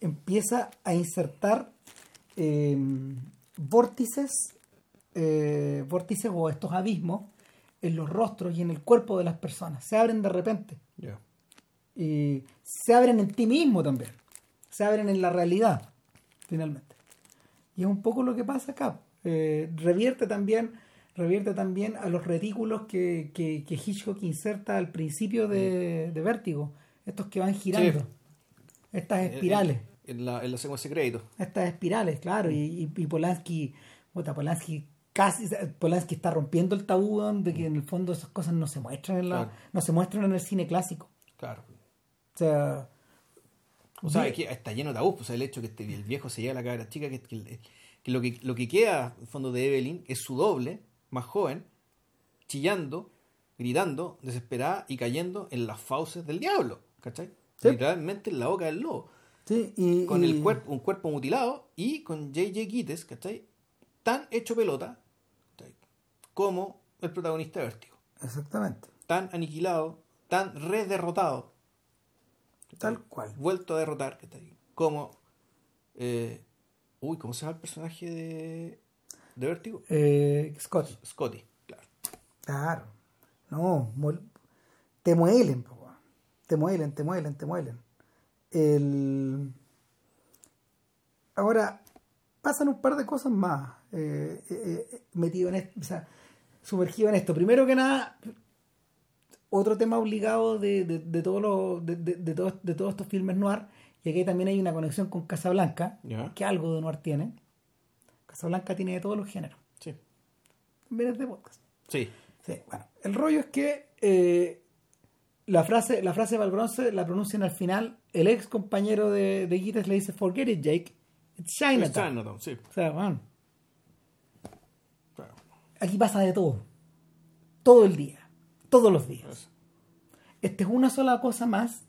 empieza a insertar eh, vórtices, eh, vórtices o estos abismos en los rostros y en el cuerpo de las personas. Se abren de repente. Y se abren en ti mismo también. Se abren en la realidad, finalmente. Y es un poco lo que pasa acá. Eh, revierte también revierte también a los retículos que, que, que Hitchcock inserta al principio de, de Vértigo. Estos que van girando. Sí. Estas espirales. En, la, en la secuencia de crédito. Estas espirales, claro. Y, y, y Polanski, puta, Polanski casi Polanski está rompiendo el tabú de que en el fondo esas cosas no se muestran en la, Claro. no se muestran en el cine clásico. Claro. O sea, O sea, es que está lleno de tabús. O sea, el hecho que este, el viejo se lleva a la cabra chica, que, que- que lo que lo que queda, en fondo, de Evelyn es su doble, más joven, chillando, gritando, desesperada y cayendo en las fauces del diablo. ¿Cachai? Sí. Literalmente en la boca del lobo. sí, y, Con y- el cuerpo, un cuerpo mutilado y con J.J. Gittes, ¿cachai? Tan hecho pelota ¿cachai? como el protagonista de Vértigo. Exactamente. Tan aniquilado, tan rederrotado. ¿cachai? Tal cual. Vuelto a derrotar, ¿cachai? Como. eh, uy, ¿cómo se llama el personaje de, de Vértigo? Eh, Scotty. Scotty, claro. Claro. No, te muelen, weón. te muelen, te muelen, te muelen. El... Ahora, pasan un par de cosas más eh, eh, eh, metido en esto, o sea, sumergido en esto. Primero que nada, otro tema obligado de, de, de todos los de, de, de todos, de todos estos filmes noir, y aquí también hay una conexión con Casablanca, Ya. que algo de noir tiene. Casablanca tiene de todos los géneros. Sí. También es de podcast. Sí. Sí, bueno, el rollo es que eh, la frase, la frase Valbronce la pronuncian al final. El ex compañero de, de le dice, forget it, Jake. It's Chinatown. Es Chinatown, sí. O sea, Claro. aquí pasa de todo. Todo el día. Todos los días. Esta es una sola cosa más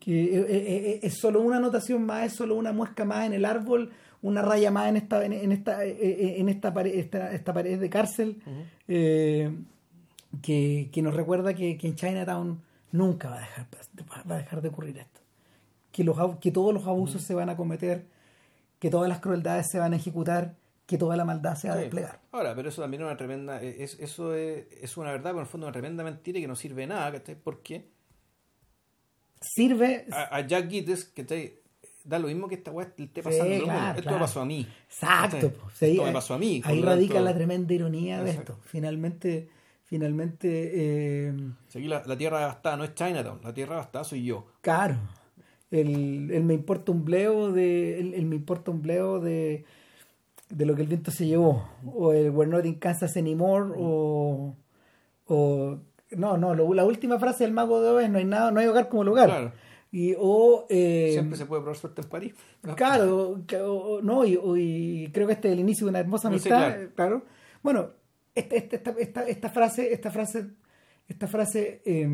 que eh, eh, eh, es solo una anotación más, es solo una muesca más en el árbol, una raya más en esta en, esta en esta pared, esta, esta pared de cárcel eh, que, que nos recuerda que, que en Chinatown nunca va a dejar va a dejar de ocurrir esto. Que los ab- que todos los abusos se van a cometer, que todas las crueldades se van a ejecutar, que toda la maldad se va a Sí. desplegar. Ahora, pero eso también es una tremenda. Es, eso es, es una verdad, pero en el fondo una tremenda mentira que no sirve de nada, ¿cachai? Porque Sirve a, a Jack Gittes, ¿cachai? Da lo mismo que esta weá esté Sí, pasando mundo. claro, Esto claro. me pasó a mí. Exacto. sí, Esto me ahí- pasó a mí. Ahí radica tanto, la tremenda ironía de Exacto. esto. Finalmente, finalmente, eh, si aquí la, la tierra devastada no es Chinatown, la tierra devastada soy yo. claro, el, el me importa un bleo de, el, el me importa un bleo de, de lo que el viento se llevó, o el We're not in Kansas anymore, o, o no, no, lo- la última frase del mago de Oz es no hay nada, no hay hogar como lugar. Claro. Y, o, eh, Siempre se puede probar suerte en París. Claro, que- o- no, y, y creo que este es el inicio de una hermosa No amistad, claro. claro. Bueno, este- este- esta, esta, esta frase, esta frase, esta frase eh,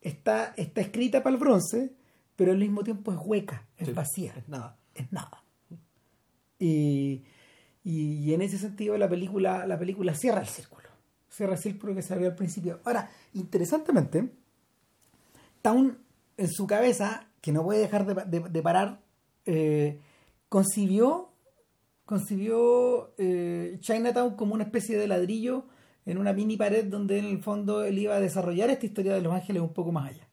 está, está escrita para el bronce, pero al mismo tiempo es hueca, es Sí, vacía, Es nada. es nada. Y, y, y en ese sentido la película, la película cierra el círculo. Cierra el círculo que se abrió al principio. Ahora, interesantemente, Town en su cabeza, que no puede dejar de, de- de parar, eh, concibió, concibió eh, Chinatown como una especie de ladrillo en una mini pared donde en el fondo él iba a desarrollar esta historia de Los Ángeles un poco más allá.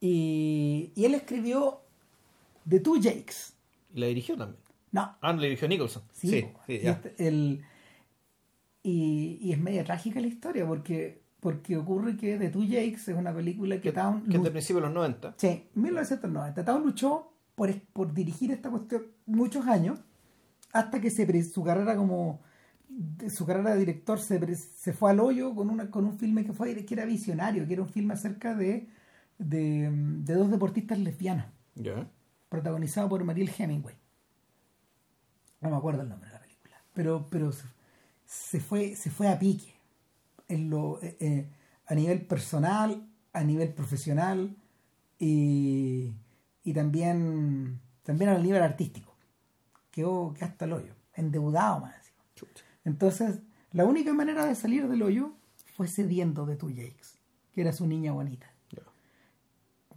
Y, y él escribió The Two Jakes. Y la dirigió también. No, Ah, la dirigió Nicholson. Sí, Sí, sí, y, ya. este- el- y, y es media trágica la historia porque, porque ocurre que The Two Jakes es una película que, Town que es lu- de principios de los 90. Sí, 1990. Town luchó por, por dirigir esta cuestión muchos años hasta que se su carrera como de- su carrera de director se, se fue al hoyo con una con un filme que fue que era visionario, que era un filme acerca de, de, de dos deportistas lesbianas, Ya. protagonizado por Mariel Hemingway. No me acuerdo el nombre de la película, pero pero se, fue se fue a pique en lo eh, eh, a nivel personal, a nivel profesional y, y también también a nivel artístico. Quedó que hasta el hoyo, endeudado más. Entonces, la única manera de salir del hoyo fue cediendo de tu Jakes, que era su niña bonita.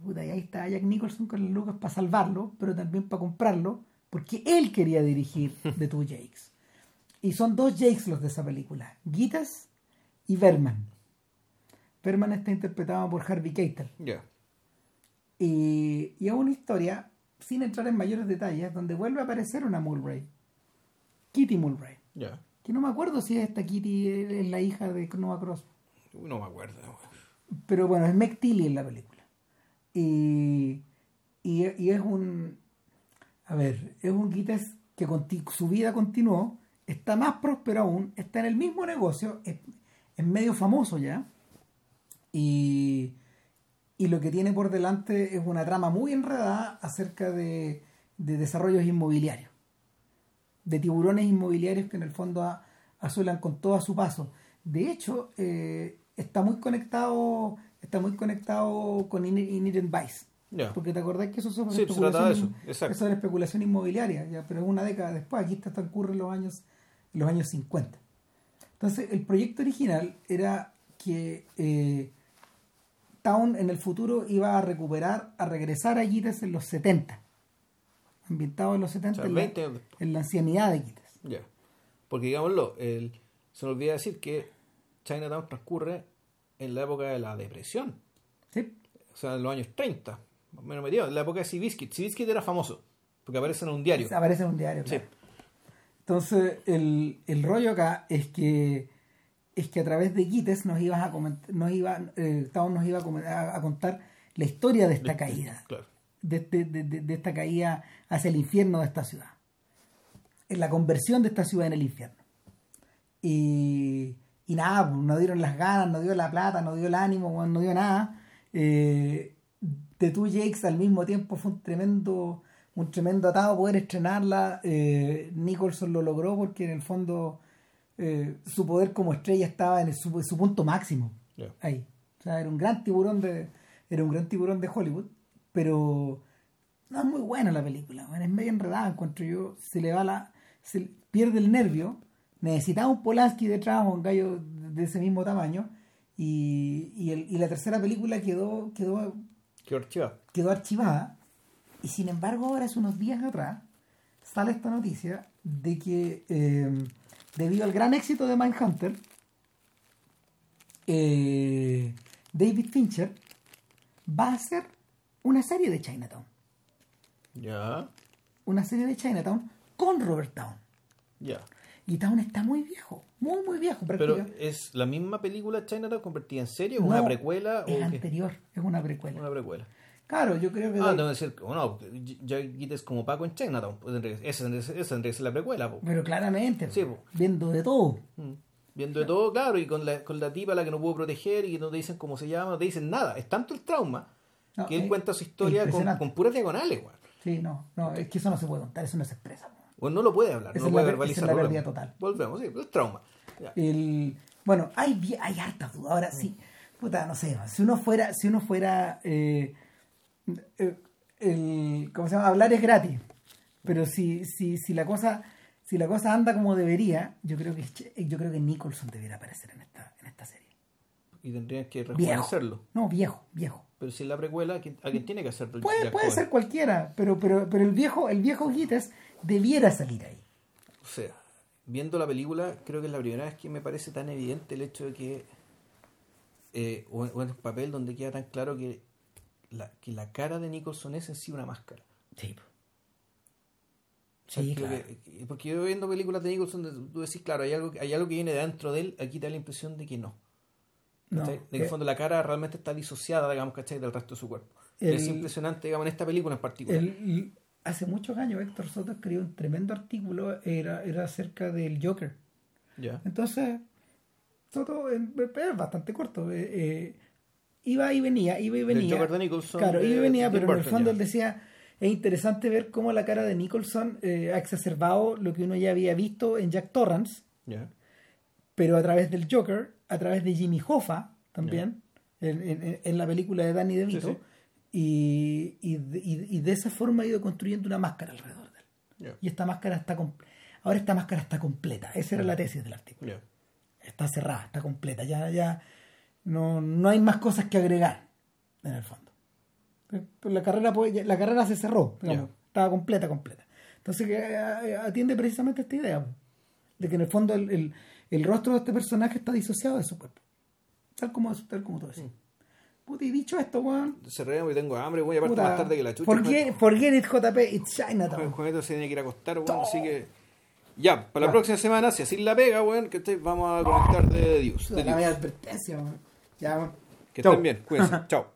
Puta, y ahí está Jack Nicholson con las lucas para salvarlo, pero también para comprarlo, porque él quería dirigir The Two Jakes. Y son dos Jakes los de esa película, Gitas y Berman. Berman está interpretado por Harvey Keitel. Ya. Y, y es una historia, sin entrar en mayores detalles, donde vuelve a aparecer una Mulray. Kitty Mulray. Ya. Que no me acuerdo si esta Kitty es la hija de Noah Cross. No me acuerdo. Pero bueno, es Meg Tilly en la película. Y, y, y es un. A ver, es un Gites que su vida continuó, está más próspero aún, está en el mismo negocio, es, medio famoso ya. Y, y lo que tiene por delante es una trama muy enredada acerca de, de desarrollos inmobiliarios. De tiburones inmobiliarios que en el fondo a- azulan con todo a su paso. De hecho, eh, está muy conectado está muy conectado con In- Inherent Vice. Porque te acordás que eso es sobre, Sí, especulación, eso, exacto. es sobre especulación inmobiliaria, ya, pero es una década después, aquí está transcurre en los años, los años 50. Entonces, el proyecto original era que eh, Town en el futuro iba a recuperar, a regresar a Gites en los 70, ambientado en los 70 O sea, en, la, 20 años después. en la ancianidad de Gites. Ya. Porque digámoslo, el, se nos olvida decir que Chinatown transcurre en la época de la depresión. ¿sí? O sea, en los años 30. Más o menos metido. En la época de Seabiscuit. Seabiscuit era famoso. Porque aparece en un diario. Aparece en un diario. Sí. claro. Entonces, el, el rollo acá es que es que a través de Gites nos ibas a comentar, nos iba, eh, nos iba a, contar la historia de esta caída, Claro. de, este- de- de- de esta caída hacia el infierno de esta ciudad, en la conversión de esta ciudad en el infierno. Y, y nada, pues, no dieron las ganas, no dio la plata, no dio el ánimo, no dio nada. Eh, de Two Jakes al mismo tiempo fue un tremendo un tremendo atado poder estrenarla. Eh, Nicholson lo logró porque en el fondo eh, su poder como estrella estaba en su, su punto máximo. Yeah. Ahí. O sea, era un gran tiburón de. Era un gran tiburón de Hollywood. Pero no es muy buena la película. es medio enredada, encuentro yo. Se le va la. Se pierde el nervio. Necesitaba un Polanski detrás, un gallo de ese mismo tamaño. Y, y, el- y la tercera película quedó, quedó Qué archivado. quedó archivada y sin embargo ahora hace unos días atrás sale esta noticia de que eh, debido al gran éxito de Mindhunter eh, David Fincher va a hacer una serie de Chinatown Ya, una serie de Chinatown con Robert Town ya. Y Town está muy viejo muy muy viejo Pero es la misma película Chinatown convertida en serie, o No, una precuela o es qué? anterior es una precuela Una precuela. claro yo creo que Ah, de- no, decir, oh, no, ya quites como Paco en Chinatown. Pues que- esa tendría que ser- que la precuela, po. pero claramente Sí, po. viendo de todo Mm. Viendo de todo, claro, y con la, con la tipa a la que no pudo proteger y que no te dicen cómo se llama, no te dicen nada. Es tanto el trauma No, que él cuenta su historia con, con puras diagonales, weón. sí no no es que eso no se puede contar eso no se expresa Bueno, no lo puede hablar, Esa no es puede la- verbalizar. esa es la volvemos. pérdida total. Volvemos, sí, el trauma. Ya. el bueno hay hay hartas dudas ahora sí puta no sé si uno fuera si uno fuera eh, eh, el cómo se llama hablar es gratis pero si si si la cosa si la cosa anda como debería yo creo que yo creo que Nicholson debería aparecer en esta en esta serie Y tendrían que rejuvenecerlo. no viejo viejo Pero si es la precuela, ¿a quién, tiene que hacer puede puede ser cualquiera pero pero pero el viejo el viejo Gittes debiera salir ahí O sea, viendo la película, creo que es la primera vez que me parece tan evidente el hecho de que, eh, o, en- el papel donde queda tan claro que la, que la cara de Nicholson es en sí una máscara. sí O sea, Sí, claro. que- porque yo viendo películas de Nicholson, tú decís, claro, hay algo, hay algo que viene de dentro de él, aquí te da la impresión de que no. no de que en eh, el fondo la cara realmente está disociada, digamos, ¿cachai? del resto de su cuerpo. El- es impresionante, digamos, en esta película en particular. El- hace muchos años Héctor Soto escribió un tremendo artículo, era, era acerca del Joker. Ya. Entonces, Soto eh, es bastante corto. eh, eh, iba y venía, iba y venía. Joker de Nicholson, Claro, iba y venía, Tim pero en el fondo él decía, es interesante ver cómo la cara de Nicholson eh, ha exacerbado lo que uno ya había visto en Jack Torrance, Ya. pero a través del Joker, a través de Jimmy Hoffa también, en, en- en la película de Danny DeVito, Sí, sí. Y, y, de- y- de esa forma ha ido construyendo una máscara alrededor de él. Y esta máscara está ahora esta máscara está completa. Esa era la tesis del artículo. Está cerrada, está completa. Ya, ya no, no hay más cosas que agregar en el fondo. Pues La carrera, la carrera se cerró, digamos. Estaba completa, completa. Entonces que, eh, atiende precisamente esta idea de que en el fondo el, el- el rostro de este personaje está disociado de su cuerpo. Tal como, tal como tú decís. Puta, y dicho esto, weón. Cerremos y tengo hambre, voy a aparte puta, más tarde que la chucha. forget, forget it, JP, it's Chinatown. Juanito se tiene que ir a acostar, weón, así que. Ya, para la Ya. próxima semana, si así la pega, weón, que vamos a conectar de Dios. La media advertencia, weón. Ya, weón. Que Chau. estén bien, cuídense. Chao.